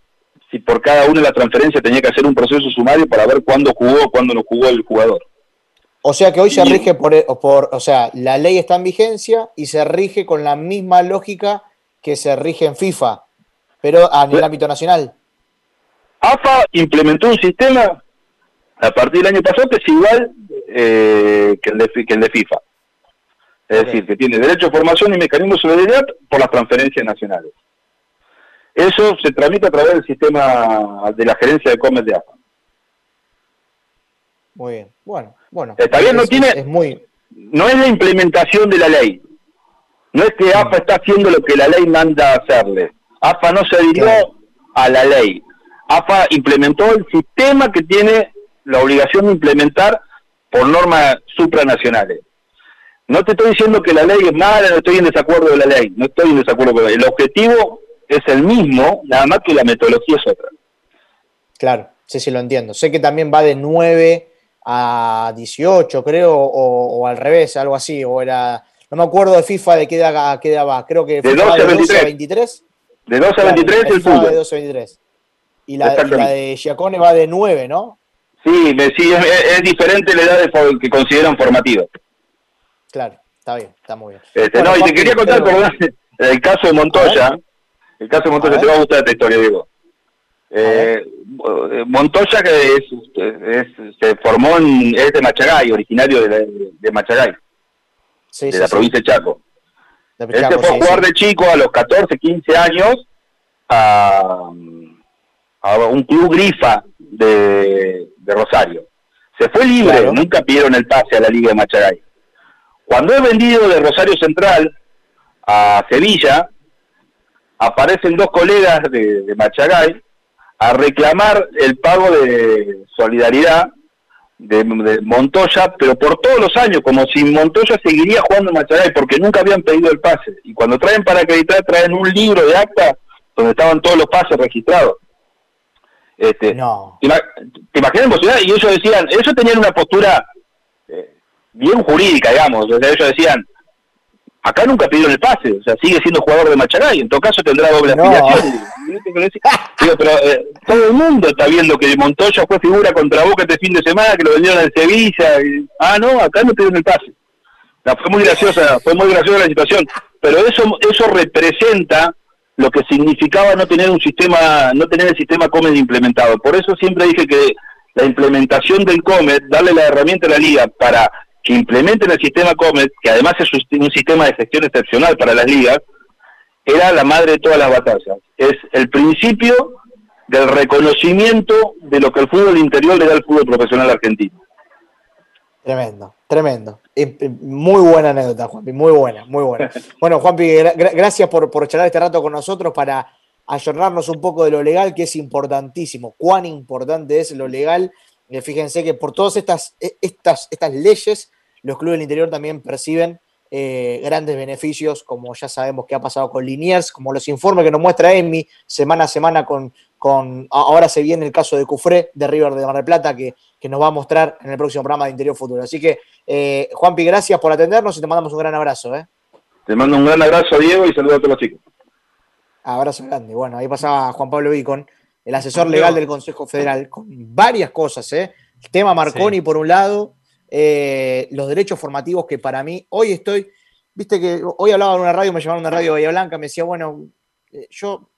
Speaker 8: si por cada una de las transferencias tenía que hacer un proceso sumario para ver cuándo jugó, cuándo no jugó el jugador.
Speaker 1: O sea que hoy se rige por, e, por, o sea, la ley está en vigencia y se rige con la misma lógica que se rige en FIFA, pero a nivel ámbito nacional.
Speaker 8: AFA implementó un sistema a partir del año pasado que es igual eh, que, el de, que el de FIFA. Es decir, que tiene derecho a formación y mecanismo de solidaridad por las transferencias nacionales. Eso se tramita a través del sistema de la gerencia de Comes de AFA.
Speaker 1: Muy bien. Bueno, bueno.
Speaker 8: Está bien, no
Speaker 1: Es-
Speaker 8: tiene-
Speaker 1: Es muy.
Speaker 8: No es la implementación de la ley. No es que AFA está haciendo lo que la ley manda hacerle. AFA no se adhirió a la ley. AFA implementó el sistema que tiene la obligación de implementar por normas supranacionales. No te estoy diciendo que la ley es mala, no estoy en desacuerdo de la ley, no estoy en desacuerdo con la ley. El objetivo es el mismo, nada más que la metodología es otra.
Speaker 1: Claro, sí, sí, lo entiendo. Sé que también va de 9 a 18, creo, o, o al revés, algo así, o era. No me acuerdo de FIFA de qué edad, a qué edad va. Creo que
Speaker 8: De
Speaker 1: FIFA va
Speaker 8: 12 a
Speaker 1: de 12 a
Speaker 8: 23.
Speaker 1: 23.
Speaker 8: De 12 a 23 el
Speaker 1: va de
Speaker 8: fútbol.
Speaker 1: 12 a 23. Y la, y la de Giacone va de 9, ¿no?
Speaker 8: Sí, sí, es, es diferente la edad de que consideran formativa.
Speaker 1: Claro, está bien, está muy bien.
Speaker 8: Este,
Speaker 1: Bueno,
Speaker 8: no, y te quería contar, perdón, el caso de Montoya. El caso de Montoya, te va a gustar esta historia, Diego. Eh, Montoya que es, es- se formó en, es de Machagay, originario de, la- de Machagay,
Speaker 1: Sí,
Speaker 8: de
Speaker 1: sí,
Speaker 8: la
Speaker 1: sí.
Speaker 8: provincia de Chaco.
Speaker 1: De
Speaker 8: Él
Speaker 1: Chaco,
Speaker 8: se fue a jugar de chico a los 14, 15 años a, a un club grifa de, de Rosario. Se fue libre,
Speaker 1: Claro.
Speaker 8: nunca pidieron el pase a la Liga de Machagay. Cuando es vendido de Rosario Central a Sevilla, aparecen dos colegas de, de Machagay a reclamar el pago de solidaridad de, de Montoya, pero por todos los años, como si Montoya seguiría jugando en Machagay, porque nunca habían pedido el pase. Y cuando traen para acreditar, traen un libro de acta donde estaban todos los pases registrados. Este,
Speaker 1: no.
Speaker 8: ¿Te, ima- te imaginas? Y ellos decían, ellos tenían una postura eh, bien jurídica, digamos. O sea, ellos decían, acá nunca pidieron el pase, o sea, sigue siendo jugador de Machagay, en todo caso tendrá doble
Speaker 1: No.
Speaker 8: afiliación. Digo, pero eh, todo el mundo está viendo que Montoya fue figura contra Boca este fin de semana, que lo vendieron en Sevilla. y- ah, no, acá no pidieron el pase. No, fue muy graciosa, fue muy graciosa la situación. Pero eso, eso representa lo que significaba no tener un sistema, no tener el sistema Comet implementado. Por eso siempre dije que la implementación del Comet, darle la herramienta a la liga para que implementen el sistema Comet, que además es un sistema de gestión excepcional para las ligas, era la madre de todas las batallas. Es el principio del reconocimiento de lo que el fútbol interior le da al fútbol profesional argentino.
Speaker 1: Tremendo, tremendo. Muy buena anécdota, Juanpi, muy buena, muy buena. <laughs> Bueno, Juanpi, gra- gracias por, por charlar este rato con nosotros para ayornarnos un poco de lo legal, que es importantísimo. Cuán importante es lo legal. Eh, fíjense que por todas estas, eh, estas, estas leyes, los clubes del interior también perciben eh, grandes beneficios, como ya sabemos que ha pasado con Liniers, como los informes que nos muestra Emi semana a semana con, con ahora se viene el caso de Cufré de River de Mar del Plata que, que nos va a mostrar en el próximo programa de Interior Futuro. Así que, eh, Juanpi, gracias por atendernos y te mandamos un gran abrazo. ¿eh?
Speaker 8: Te mando un gran abrazo, Diego, y saludo a todos los chicos.
Speaker 1: Abrazo grande. Bueno, ahí pasaba Juan Pablo Vicon, el asesor legal del Consejo Federal, con varias cosas. ¿eh? El tema Marconi, por un lado, eh, los derechos formativos que para mí, hoy estoy, viste que hoy hablaba en una radio, me llamaron a una radio de Bahía Blanca, me decía, bueno, eh, yo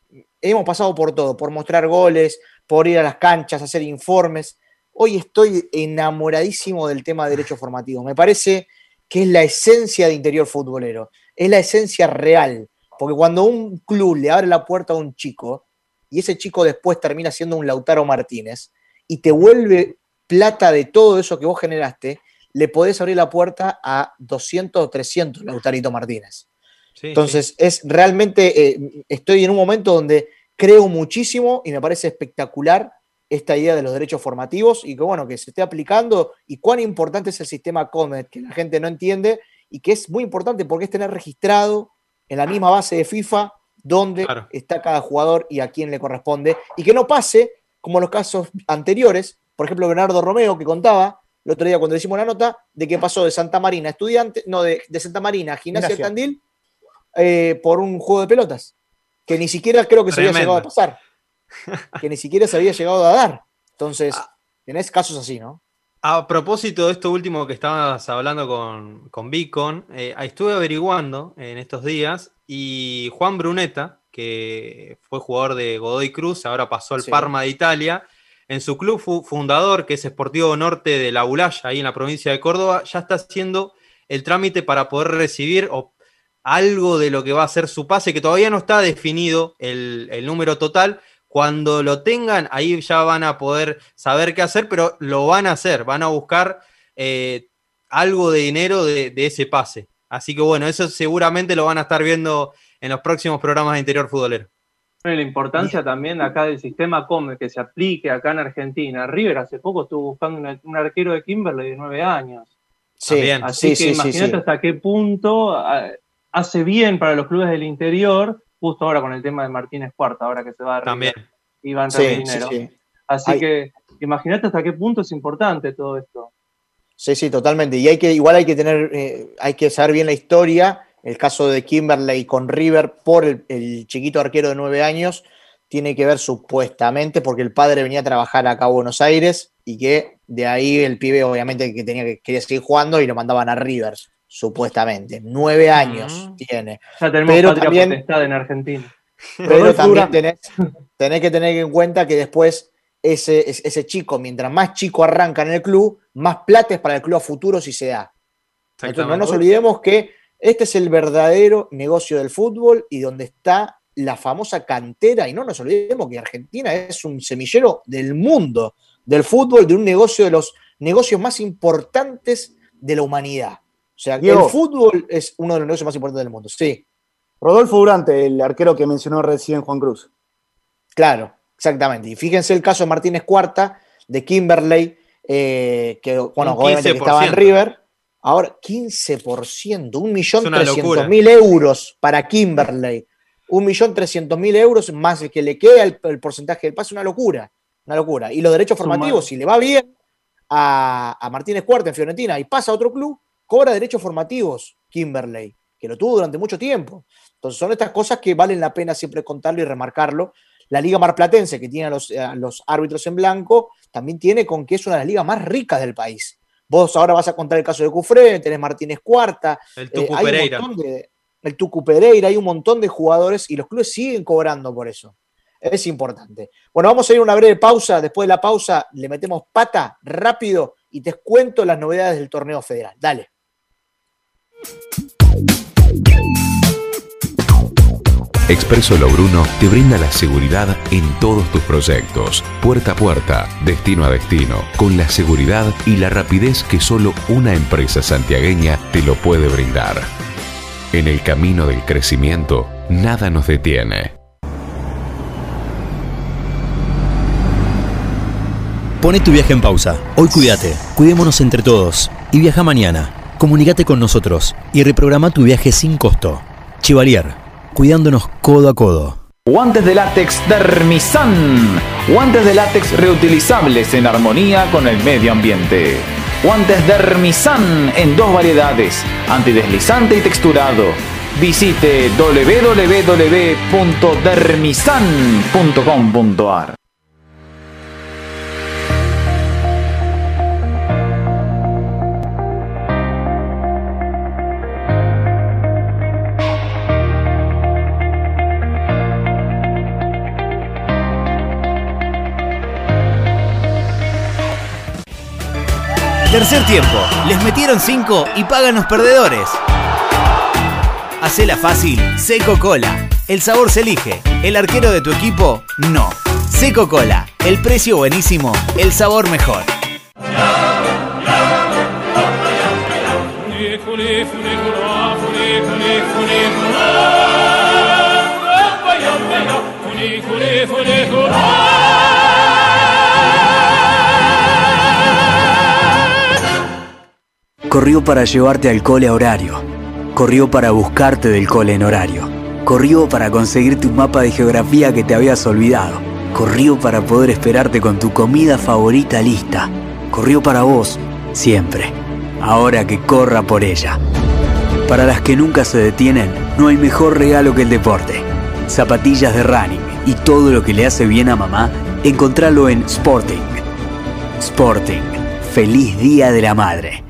Speaker 1: hemos pasado por todo, por mostrar goles, por ir a las canchas, hacer informes. Hoy estoy enamoradísimo del tema de derechos formativos. Me parece que es la esencia de interior futbolero, es la esencia real. Porque cuando un club le abre la puerta a un chico y ese chico después termina siendo un Lautaro Martínez y te vuelve plata de todo eso que vos generaste, le podés abrir la puerta a 200 o 300 Lautarito Martínez. Entonces, es realmente, eh, estoy en un momento donde creo muchísimo y me parece espectacular esta idea de los derechos formativos y que bueno, que se esté aplicando y cuán importante es el sistema COMET, que la gente no entiende y que es muy importante porque es tener registrado en la misma base de FIFA dónde está cada jugador y a quién le corresponde y que no pase como los casos anteriores, por ejemplo, Bernardo Romeo que contaba el otro día cuando le hicimos la nota de que pasó de Santa Marina a estudiante, no, de, de Santa Marina a Gimnasia de. Tandil eh, por un juego de pelotas, que ni siquiera creo que se había llegado a pasar, <laughs> que ni siquiera se había llegado a dar. Entonces, tenés casos así, ¿no?
Speaker 2: A propósito de esto último que estabas hablando con, con Beacon, eh, estuve averiguando en estos días y Juan Bruneta, que fue jugador de Godoy Cruz, ahora pasó al
Speaker 1: Sí.
Speaker 2: Parma de Italia, en su club fu- fundador, que es Sportivo Norte de La Bulaya, ahí en la provincia de Córdoba, ya está haciendo el trámite para poder recibir o- algo de lo que va a ser su pase, que todavía no está definido el, el número total. Cuando lo tengan, ahí ya van a poder saber qué hacer, pero lo van a hacer, van a buscar eh, algo de dinero de, de ese pase. Así que bueno, eso seguramente lo van a estar viendo en los próximos programas de Interior Futbolero.
Speaker 3: Bueno, La importancia también acá del sistema COME que se aplique acá en Argentina. River hace poco estuvo buscando un arquero de Kimberley de nueve años.
Speaker 1: Sí,
Speaker 2: También.
Speaker 3: Así
Speaker 1: sí,
Speaker 3: que
Speaker 1: sí,
Speaker 3: imagínate
Speaker 1: sí.
Speaker 3: hasta qué punto ah, hace bien para los clubes del interior, justo ahora con el tema de Martínez Cuarta, ahora que se va a River,
Speaker 2: También.
Speaker 3: y va a
Speaker 1: Sí,
Speaker 3: entrar
Speaker 1: sí,
Speaker 3: dinero.
Speaker 1: sí.
Speaker 3: Así que imagínate hasta qué punto es importante todo esto.
Speaker 1: Sí, sí, totalmente. Y hay que, igual hay que tener, eh, hay que saber bien la historia El caso de Kimberley con River por el, el chiquito arquero de nueve años tiene que ver supuestamente porque el padre venía a trabajar acá a Buenos Aires y que de ahí el pibe obviamente que tenía que quería seguir jugando y lo mandaban a River, supuestamente. Nueve años tiene.
Speaker 3: Ya tenemos
Speaker 1: Pero también-
Speaker 3: potestad en Argentina.
Speaker 1: Pero también tenés, tenés que tener en cuenta que después ese, ese ese chico, mientras más chico arranca en el club, más plata es para el club a futuro si se da. Entonces, no nos olvidemos que este es el verdadero negocio del fútbol y donde está la famosa cantera. Y no nos olvidemos que Argentina es un semillero del mundo del fútbol, de un negocio de los negocios más importantes de la humanidad. O sea,
Speaker 4: Diego.
Speaker 1: el fútbol es uno de los negocios más importantes del mundo. Sí.
Speaker 4: Rodolfo Durante, el arquero que mencionó recién Juan Cruz.
Speaker 1: Claro, exactamente. Y fíjense el caso de Martínez Cuarta, de Kimberley, eh, que bueno, obviamente que estaba en
Speaker 2: 15%.
Speaker 1: River. Ahora, 15%, un millón
Speaker 2: Es una
Speaker 1: trescientos
Speaker 2: locura.
Speaker 1: mil euros para Kimberley. Un millón trescientos mil euros más el que le queda el, el porcentaje del pase, una locura. Una locura. Y los derechos formativos, si le va bien a, a Martínez Cuarta en Fiorentina y pasa a otro club, cobra derechos formativos Kimberley, que lo tuvo durante mucho tiempo. Entonces son estas cosas que valen la pena siempre contarlo y remarcarlo. La Liga Marplatense, que tiene a los, a los árbitros en blanco, también tiene con que es una de las ligas más ricas del país. Vos ahora vas a contar el caso de Cufré, tenés Martínez Cuarta,
Speaker 2: El
Speaker 1: eh,
Speaker 2: Tucu
Speaker 1: hay un montón de- el Tucu Pereira, hay un montón de jugadores y los clubes siguen cobrando por eso. Es importante. Bueno, vamos a ir a una breve pausa. Después de la pausa le metemos pata rápido y te cuento las novedades del torneo federal. Dale.
Speaker 12: Expreso Logruno te brinda la seguridad en todos tus proyectos, puerta a puerta, destino a destino, con la seguridad y la rapidez que solo una empresa santiagueña te lo puede brindar. En el camino del crecimiento, nada nos detiene.
Speaker 13: Pone tu viaje en pausa. Hoy cuídate. Cuidémonos entre todos. Y viaja mañana. Comunícate con nosotros y reprograma tu viaje sin costo. Chivalier. Cuidándonos codo a codo.
Speaker 14: Guantes de látex Dermisan. Guantes de látex reutilizables en armonía con el medio ambiente. Guantes Dermisan en dos variedades, antideslizante y texturado. Visite www.dermisan.com.ar.
Speaker 15: Tercer tiempo. Les metieron 5 y pagan los perdedores. Hacela fácil. Seco Cola. El sabor se elige. El arquero de tu equipo, no. Seco Cola. El precio buenísimo. El sabor mejor.
Speaker 16: Corrió para llevarte al cole a horario. Corrió para buscarte del cole en horario. Corrió para conseguir tu mapa de geografía que te habías olvidado. Corrió para poder esperarte con tu comida favorita lista. Corrió para vos, siempre. Ahora que corra por ella. Para las que nunca se detienen, no hay mejor regalo que el deporte. Zapatillas de running y todo lo que le hace bien a mamá, encontralo en Sporting. Sporting. Feliz Día de la Madre.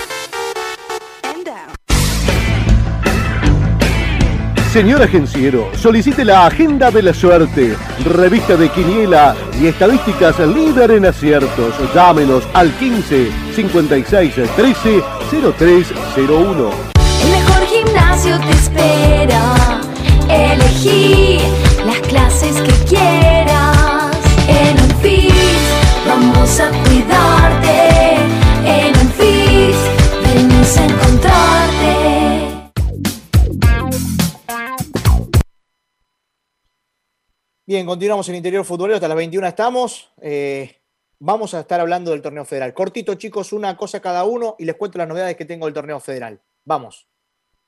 Speaker 17: Señor agenciero, solicite la Agenda de la Suerte, revista de Quiniela y estadísticas líder en aciertos. Llámenos al 15 56 13 0301.
Speaker 18: El mejor gimnasio te espera. Elegí las clases que quieras.
Speaker 1: Bien, continuamos en Interior Futbolero, hasta las 21 estamos. Eh, vamos a estar hablando del torneo federal. Cortito, chicos, una cosa cada uno y les cuento las novedades que tengo del torneo federal. Vamos.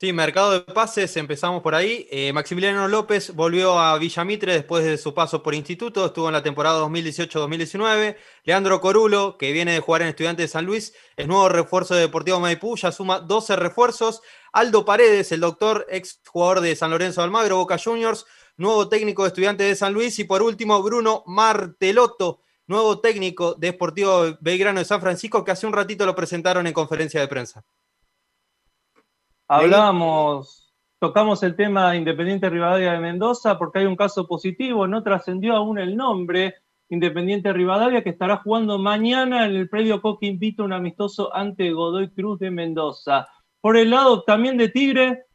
Speaker 2: Sí, mercado de pases, empezamos por ahí. Eh, Maximiliano López volvió a Villamitre después de su paso por instituto, estuvo en la temporada 2018-2019. Leandro Corulo, que viene de jugar en Estudiantes de San Luis, es nuevo refuerzo de Deportivo Maipú, ya suma 12 refuerzos. Aldo Paredes, el doctor, ex jugador de San Lorenzo Almagro, Boca Juniors, nuevo técnico de Estudiantes de San Luis. Y por último, Bruno Martelotto, nuevo técnico de Deportivo Belgrano de San Francisco, que hace un ratito lo presentaron en conferencia de prensa.
Speaker 3: Hablábamos, tocamos el tema Independiente Rivadavia de Mendoza porque hay un caso positivo, no trascendió aún el nombre. Independiente Rivadavia que estará jugando mañana en el predio Coquín Vito un amistoso ante Godoy Cruz de Mendoza. Por el lado también de Tigre,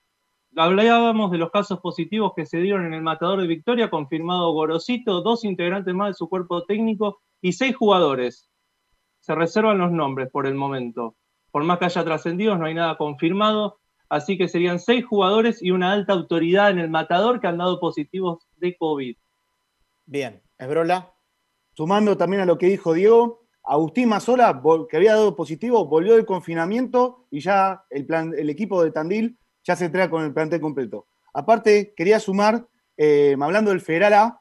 Speaker 3: hablábamos de los casos positivos que se dieron en el Matador de Victoria, confirmado Gorosito, dos integrantes más de su cuerpo técnico y seis jugadores. Se reservan los nombres por el momento. Por más que haya trascendidos, no hay nada confirmado. Así que serían seis jugadores y una alta autoridad en el matador que han dado positivos de COVID.
Speaker 1: Bien, Esbrola.
Speaker 4: Sumando también a lo que dijo Diego, Agustín Mazola, que había dado positivo, volvió del confinamiento y ya el, plan, el equipo de Tandil ya se trae con el plantel completo. Aparte, quería sumar, eh, hablando del Federal A,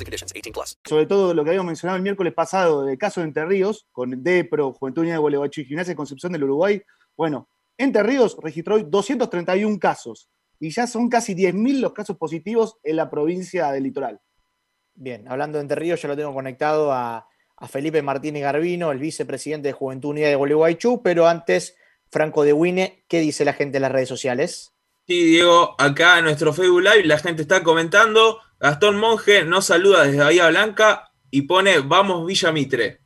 Speaker 19: and conditions. 18 plus.
Speaker 4: sobre todo lo que habíamos mencionado el miércoles pasado del caso de Entre Ríos, con DEPRO, Juventud Unida de Gualeguaychú y Gimnasia de Concepción del Uruguay. Bueno, Entre Ríos registró hoy 231 casos y ya son casi 10.000 los casos positivos en la provincia del litoral.
Speaker 1: Bien, hablando de Entre Ríos, ya lo tengo conectado a, a Felipe Martínez Garbino, el vicepresidente de Juventud Unida de Gualeguaychú, pero antes, Franco de Wine, ¿qué dice la gente en las redes sociales?
Speaker 20: Sí, Diego, acá en nuestro Facebook Live la gente está comentando. Gastón Monge nos saluda desde Bahía Blanca y pone Vamos Villa Mitre.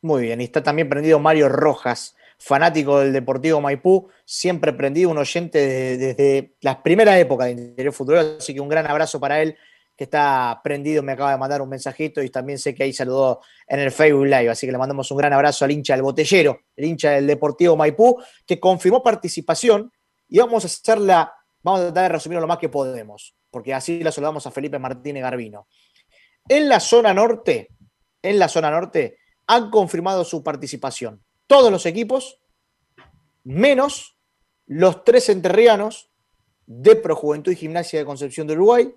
Speaker 1: Muy bien, y está también prendido Mario Rojas, fanático del Deportivo Maipú, siempre prendido, un oyente desde, desde las primeras épocas de Interior Futuro, así que un gran abrazo para él, que está prendido, me acaba de mandar un mensajito y también sé que ahí saludó en el Facebook Live, así que le mandamos un gran abrazo al hincha del botellero, el hincha del Deportivo Maipú, que confirmó participación y vamos a hacerla, vamos a tratar de resumirlo lo más que podemos, porque así la saludamos a Felipe Martínez Garbino. En la zona norte, en la zona norte, han confirmado su participación. Todos los equipos, menos los tres enterrianos de Pro Juventud y Gimnasia de Concepción de Uruguay,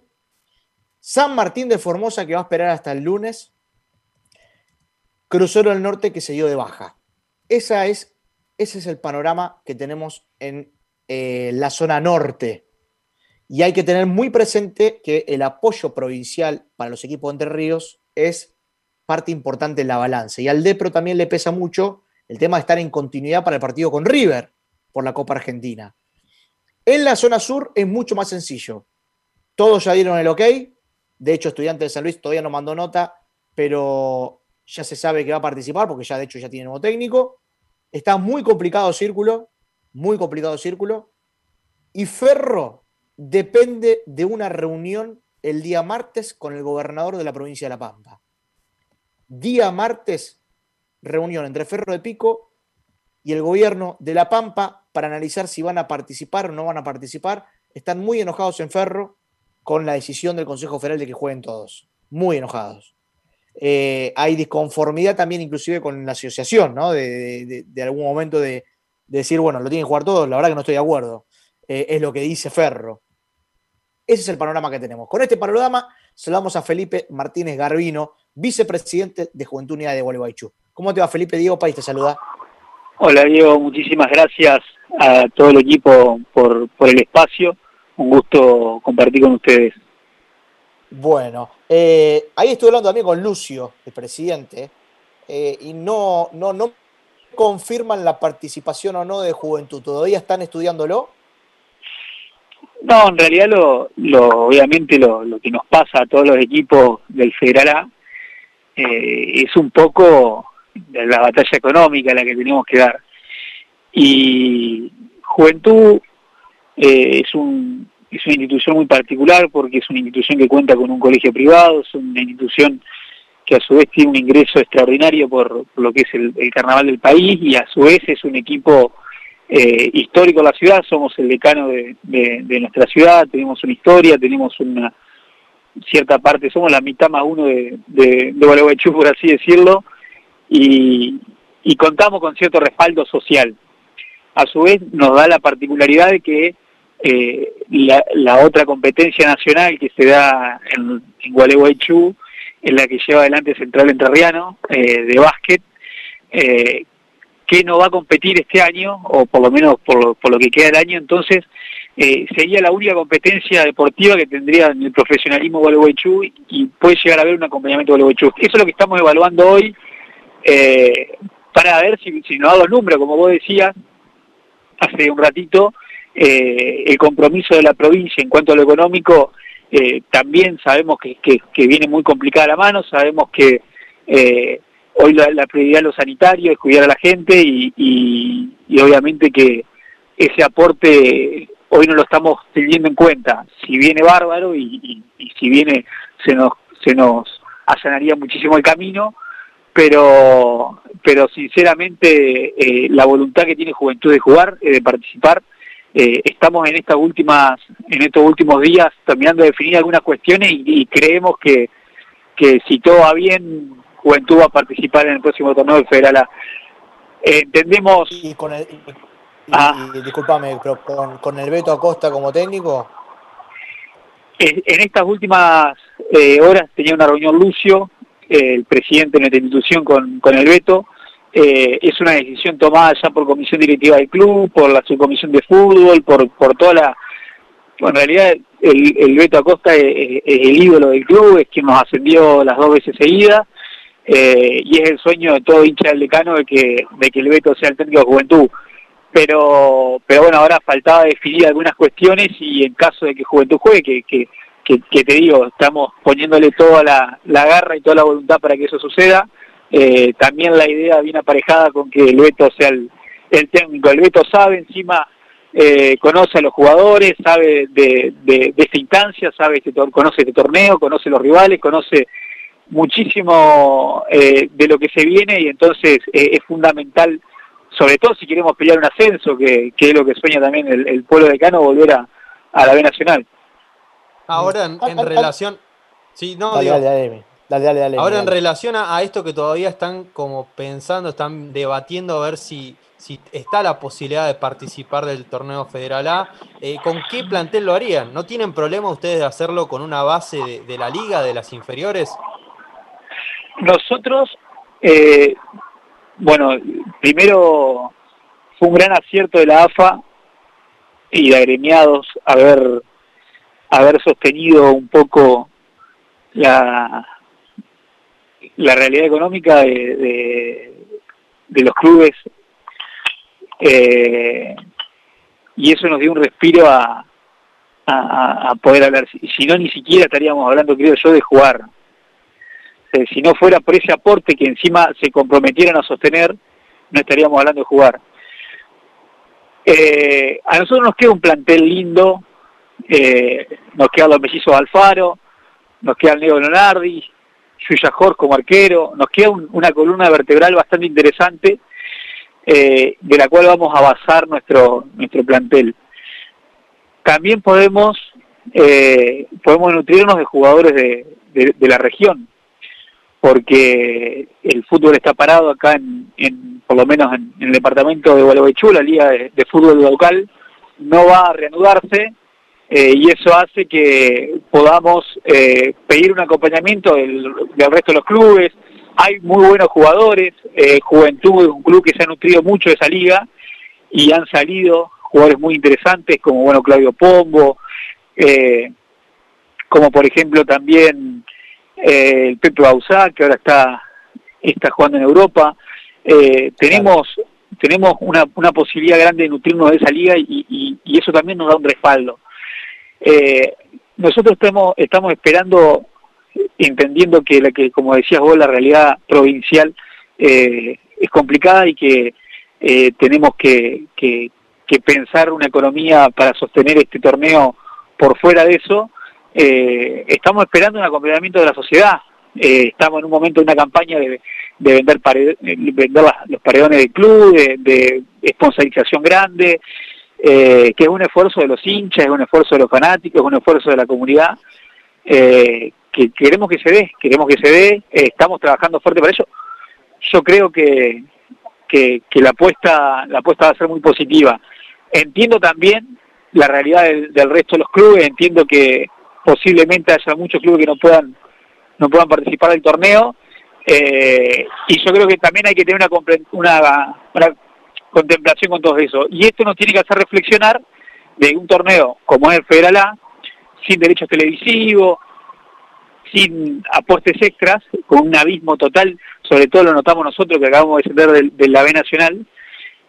Speaker 1: San Martín de Formosa, que va a esperar hasta el lunes, Crucero del Norte, que se dio de baja. Esa es, ese es el panorama que tenemos en eh, la zona norte. Y hay que tener muy presente que el apoyo provincial para los equipos de Entre Ríos es parte importante en la balanza. Y al DEPRO también le pesa mucho el tema de estar en continuidad para el partido con River por la Copa Argentina. En la zona sur es mucho más sencillo. Todos ya dieron el ok. De hecho, Estudiante de San Luis todavía no mandó nota, pero ya se sabe que va a participar porque ya de hecho ya tiene nuevo técnico. Está muy complicado el círculo, muy complicado el círculo. Y Ferro depende de una reunión el día martes con el gobernador de la provincia de La Pampa. Día martes, reunión entre Ferro de Pico y el gobierno de La Pampa para analizar si van a participar o no van a participar. Están muy enojados en Ferro con la decisión del Consejo Federal de que jueguen todos. Muy enojados. Eh, hay disconformidad también inclusive con la asociación, ¿no? De, algún momento de, de decir, bueno, lo tienen que jugar todos, la verdad que no estoy de acuerdo. Eh, es lo que dice Ferro. Ese es el panorama que tenemos. Con este panorama saludamos a Felipe Martínez Garbino, vicepresidente de Juventud Unida de Gualeguaychú. ¿Cómo te va, Felipe? Diego País te saluda.
Speaker 21: Hola Diego, muchísimas gracias a todo el equipo por, por el espacio. Un gusto compartir con ustedes.
Speaker 1: Bueno, eh, ahí estuve hablando también con Lucio, el presidente, eh, y no, no, no confirman la participación o no de Juventud. ¿Todavía están estudiándolo?
Speaker 21: No, en realidad lo, lo obviamente lo, lo que nos pasa a todos los equipos del Federal A eh, es un poco la batalla económica la que tenemos que dar. Y Juventud eh, es, un, es una institución muy particular porque es una institución que cuenta con un colegio privado, es una institución que a su vez tiene un ingreso extraordinario por, lo que es el, carnaval del país y a su vez es un equipo eh, histórico de la ciudad, somos el decano de, nuestra ciudad, tenemos una historia, tenemos una cierta parte, somos la mitad más uno de, de, Gualeguaychú, por así decirlo, y, contamos con cierto respaldo social. A su vez nos da la particularidad de que eh, la, otra competencia nacional que se da en, Gualeguaychú es la que lleva adelante Central Entrerriano eh, de básquet, que no va a competir este año, o por lo menos por, lo que queda del año, entonces eh, sería la única competencia deportiva que tendría en el profesionalismo Gualeguaychú y, puede llegar a haber un acompañamiento Gualeguaychú. Eso es lo que estamos evaluando hoy eh, para ver si, nos da los números, como vos decías hace un ratito, eh, el compromiso de la provincia en cuanto a lo económico también sabemos que, que, que, viene muy complicada la mano, sabemos que hoy la, prioridad de lo sanitario es cuidar a la gente y, obviamente que ese aporte hoy no lo estamos teniendo en cuenta. Si viene bárbaro y, si viene se nos, se nos allanaría muchísimo el camino, pero, pero sinceramente eh, la voluntad que tiene Juventud de jugar, eh, de participar, eh, estamos en estas últimas en estos últimos días terminando de definir algunas cuestiones y, creemos que, que si todo va bien Juventud va a participar en el próximo torneo del Federal A. Eh, entendemos
Speaker 1: y con el y, ah, y, discúlpame pero con, con, el Beto Acosta como técnico.
Speaker 21: En, en estas últimas eh, horas tenía una reunión Lucio eh, el presidente de nuestra institución con, con el Beto eh, es una decisión tomada ya por comisión directiva del club, por la subcomisión de fútbol, por, por toda la... Bueno, en realidad el, el Beto Acosta es, es, el ídolo del club, es quien nos ascendió las dos veces seguidas, eh, y es el sueño de todo hincha del decano de que, de que el Beto sea el técnico de Juventud. Pero, pero bueno, ahora faltaba definir algunas cuestiones y en caso de que Juventud juegue, que, que, que, que te digo, estamos poniéndole toda la, la garra y toda la voluntad para que eso suceda, eh, también la idea viene aparejada con que el Beto sea el, el técnico. El Beto sabe encima, eh, conoce a los jugadores, sabe de, de, esta instancia, sabe este, conoce este torneo, conoce los rivales, conoce muchísimo eh, de lo que se viene y entonces eh, es fundamental, sobre todo si queremos pelear un ascenso, que, que es lo que sueña también el, el pueblo decano, volver a, a la B Nacional.
Speaker 2: Ahora, en, en relación... Sí, no,
Speaker 1: dale,
Speaker 2: digo,
Speaker 1: dale, dale, Dale, dale, dale,
Speaker 2: Ahora,
Speaker 1: dale.
Speaker 2: en relación a, a, esto que todavía están como pensando, están debatiendo a ver si, si está la posibilidad de participar del torneo Federal A, eh, ¿con qué plantel lo harían? ¿No tienen problema ustedes de hacerlo con una base de, de la liga, de las inferiores?
Speaker 21: Nosotros, eh, bueno, primero fue un gran acierto de la AFA y de agremiados haber, haber sostenido un poco la, la realidad económica de, de, los clubes eh, y eso nos dio un respiro a, a, a poder hablar. Si, no, ni siquiera estaríamos hablando, creo yo, de jugar. Eh, si no fuera por ese aporte que encima se comprometieran a sostener, no estaríamos hablando de jugar. Eh, a nosotros nos queda un plantel lindo, eh, nos quedan los mellizos Alfaro, nos queda el Leo Leonardi, Yuya Jorge como arquero, nos queda un, una columna vertebral bastante interesante de la cual vamos a basar nuestro nuestro plantel. También podemos podemos nutrirnos de jugadores de, de, la región, porque el fútbol está parado acá en, en por lo menos en, en, el departamento de Gualeguaychú, la liga de, de fútbol local no va a reanudarse eh, y eso hace que podamos eh, pedir un acompañamiento del, del, resto de los clubes. Hay muy buenos jugadores, eh, Juventud es un club que se ha nutrido mucho de esa liga y han salido jugadores muy interesantes como bueno Claudio Pombo, eh, como por ejemplo también eh, el Pepe Bausá que ahora está está jugando en Europa. Eh, tenemos tenemos una, una posibilidad grande de nutrirnos de esa liga y, y, eso también nos da un respaldo. Eh, nosotros estamos, estamos esperando, entendiendo que, la que, como decías vos, la realidad provincial es complicada y que tenemos que, que pensar una economía para sostener este torneo por fuera de eso. Eh, estamos esperando un acompañamiento de la sociedad. Eh, estamos en un momento de una campaña de, de vender, pared- eh, vender las- los paredones del club, de, de grande, eh, que es un esfuerzo de los hinchas, es un esfuerzo de los fanáticos, es un esfuerzo de la comunidad, eh, que queremos que se dé, queremos que se dé, eh, estamos trabajando fuerte para ello. Yo creo que, que, que la apuesta la apuesta va a ser muy positiva. Entiendo también la realidad del, del resto de los clubes, entiendo que posiblemente haya muchos clubes que no puedan no puedan participar del torneo eh, y yo creo que también hay que tener una, una, una contemplación con todo eso. Y esto nos tiene que hacer reflexionar de un torneo como es el Federal A, sin derechos televisivos, sin aportes extras, con un abismo total, sobre todo lo notamos nosotros que acabamos de descender del, de la B Nacional,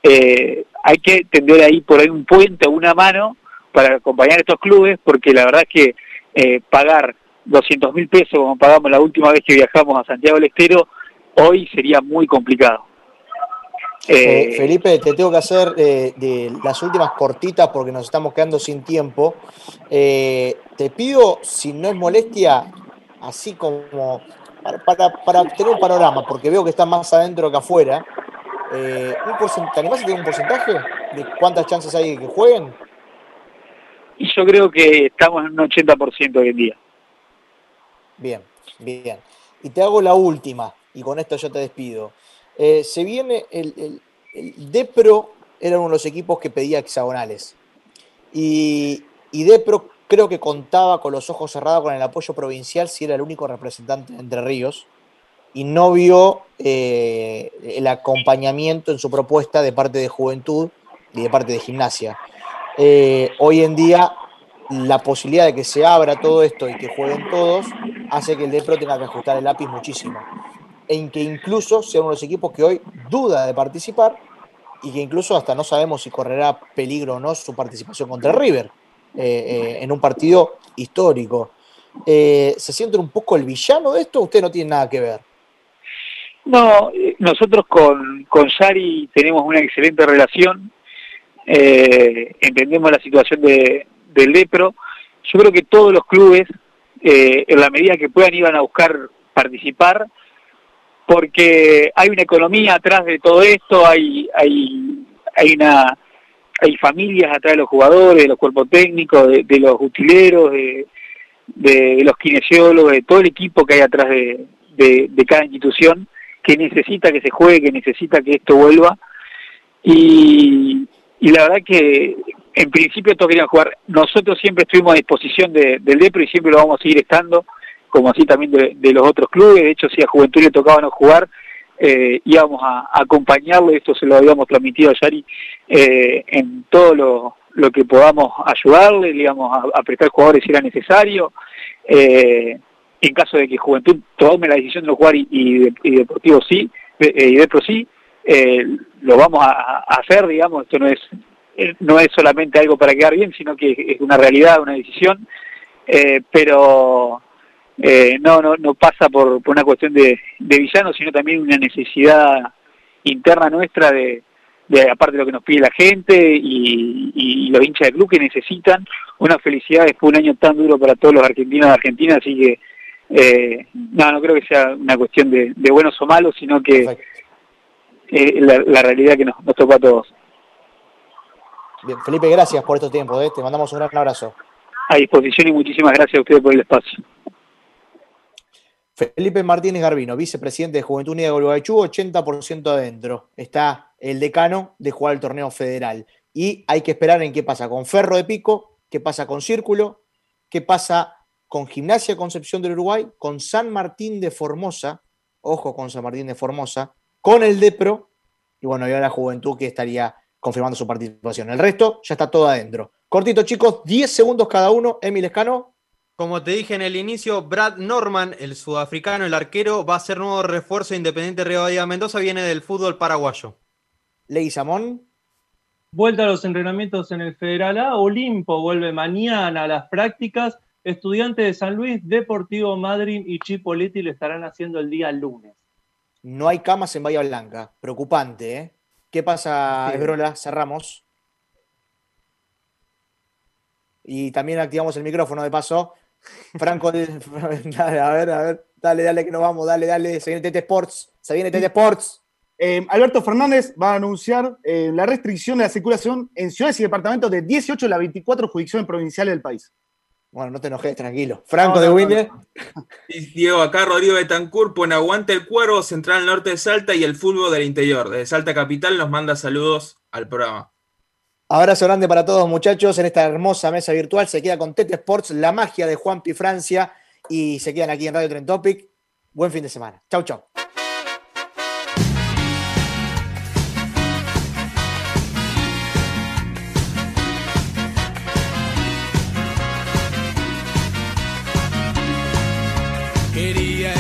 Speaker 21: eh, hay que tender ahí por ahí un puente una mano para acompañar a estos clubes, porque la verdad es que eh, pagar 200 mil pesos como pagamos la última vez que viajamos a Santiago del Estero, hoy sería muy complicado.
Speaker 1: Eh, Felipe, te tengo que hacer eh, de las últimas cortitas porque nos estamos quedando sin tiempo. Eh, te pido, si no es molestia, así como para, para- para tener un panorama, porque veo que está más adentro que afuera. eh, un porcent- ¿Te animás a tener un porcentaje de cuántas chances hay de que jueguen?
Speaker 21: Y yo creo que estamos en un 80% hoy en día.
Speaker 1: Bien, bien. Y te hago la última, y con esto yo te despido. Eh, se viene el, el, el Depro, era uno de los equipos que pedía hexagonales. Y, y Depro creo que contaba con los ojos cerrados con el apoyo provincial si era el único representante de Entre Ríos. Y no vio eh, el acompañamiento en su propuesta de parte de Juventud y de parte de Gimnasia. Eh, hoy en día la posibilidad de que se abra todo esto y que jueguen todos hace que el Depro tenga que ajustar el lápiz muchísimo. En que incluso sea uno de los equipos que hoy duda de participar y que incluso hasta no sabemos si correrá peligro o no su participación contra River eh, eh, en un partido histórico. ¿Se siente un poco el villano de esto? Usted no tiene nada que ver.
Speaker 21: No, nosotros con, con Yari tenemos una excelente relación, eh, entendemos la situación de, del Lepro. Yo creo que todos los clubes, eh, en la medida que puedan, iban a buscar participar, porque hay una economía atrás de todo esto, hay, hay, hay una hay familias atrás de los jugadores, de los cuerpos técnicos, de, los utileros, de, los kinesiólogos, de todo el equipo que hay atrás de, de cada institución que necesita que se juegue, que necesita que esto vuelva. Y, y la verdad que en principio todos querían jugar. Nosotros siempre estuvimos a disposición de- del DEPRO y siempre lo vamos a seguir estando, como así también de, los otros clubes. De hecho, si a Juventud le tocaba no jugar, eh, íbamos a, a acompañarlo, esto se lo habíamos transmitido a Yari, eh, en todo lo, lo que podamos ayudarle, le íbamos a, prestar jugadores si era necesario. Eh, en caso de que Juventud tome la decisión de no jugar y, y, Deportivo sí, y Depro sí, eh, lo vamos a, hacer, digamos, esto no es eh, no es solamente algo para quedar bien, sino que es una realidad, una decisión, eh, pero eh, no, no, no pasa por, por una cuestión de, de villano, sino también una necesidad interna nuestra de, aparte de lo que nos pide la gente y, y los hinchas del club que necesitan una felicidad después de un año tan duro para todos los argentinos de Argentina, así que eh, no, no creo que sea una cuestión de buenos o malos, sino que eh, la, la realidad que nos, nos tocó a todos.
Speaker 1: Bien, Felipe, gracias por estos tiempos. ¿eh? Te mandamos un gran abrazo.
Speaker 21: A disposición y muchísimas gracias a ustedes por el espacio.
Speaker 1: Felipe Martínez Garbino, vicepresidente de Juventud Unida de Gualeguaychú, 80% adentro. Está el decano de jugar el torneo federal. Y hay que esperar en qué pasa con Ferro de Pico, qué pasa con Círculo, qué pasa con Gimnasia Concepción del Uruguay, con San Martín de Formosa, ojo con San Martín de Formosa, con el Depro, y bueno, y ahora la Juventud que estaría confirmando su participación. El resto ya está todo adentro. Cortito, chicos, 10 segundos cada uno. Emil Escano.
Speaker 2: Como te dije en el inicio, Brad Norman, el sudafricano, el arquero, va a ser nuevo refuerzo de Independiente Río Bahía Mendoza, viene del fútbol paraguayo.
Speaker 1: Ley Samón.
Speaker 3: Vuelta a los entrenamientos en el Federal A, Olimpo vuelve mañana a las prácticas, Estudiantes de San Luis, Deportivo Madryn y Chipoletti lo estarán haciendo el día lunes.
Speaker 1: No hay camas en Bahía Blanca. Preocupante, ¿eh? ¿Qué pasa. Esbrola? Cerramos. Y también activamos el micrófono de paso. Franco, <laughs> dale, a ver, a ver, dale, dale que nos vamos, dale, dale. Se viene TT Sports, se viene TT Sports.
Speaker 4: Eh, Alberto Fernández va a anunciar eh, la restricción de la circulación en ciudades y departamentos de 18 de las 24 jurisdicciones provinciales del país.
Speaker 1: Bueno, no te enojes, tranquilo. Franco
Speaker 4: No,
Speaker 1: de
Speaker 4: no,
Speaker 5: Diego, acá Rodrigo Betancourt pone aguante el cuervo, central norte de Salta y el fútbol del interior. Desde Salta Capital nos manda saludos al programa.
Speaker 1: Abrazo grande para todos, muchachos, en esta hermosa mesa virtual. Se queda con Tete Sports, la magia de Juanpi Francia. Y se quedan aquí en Radio Tren Topic. Buen fin de semana. Chau, chau.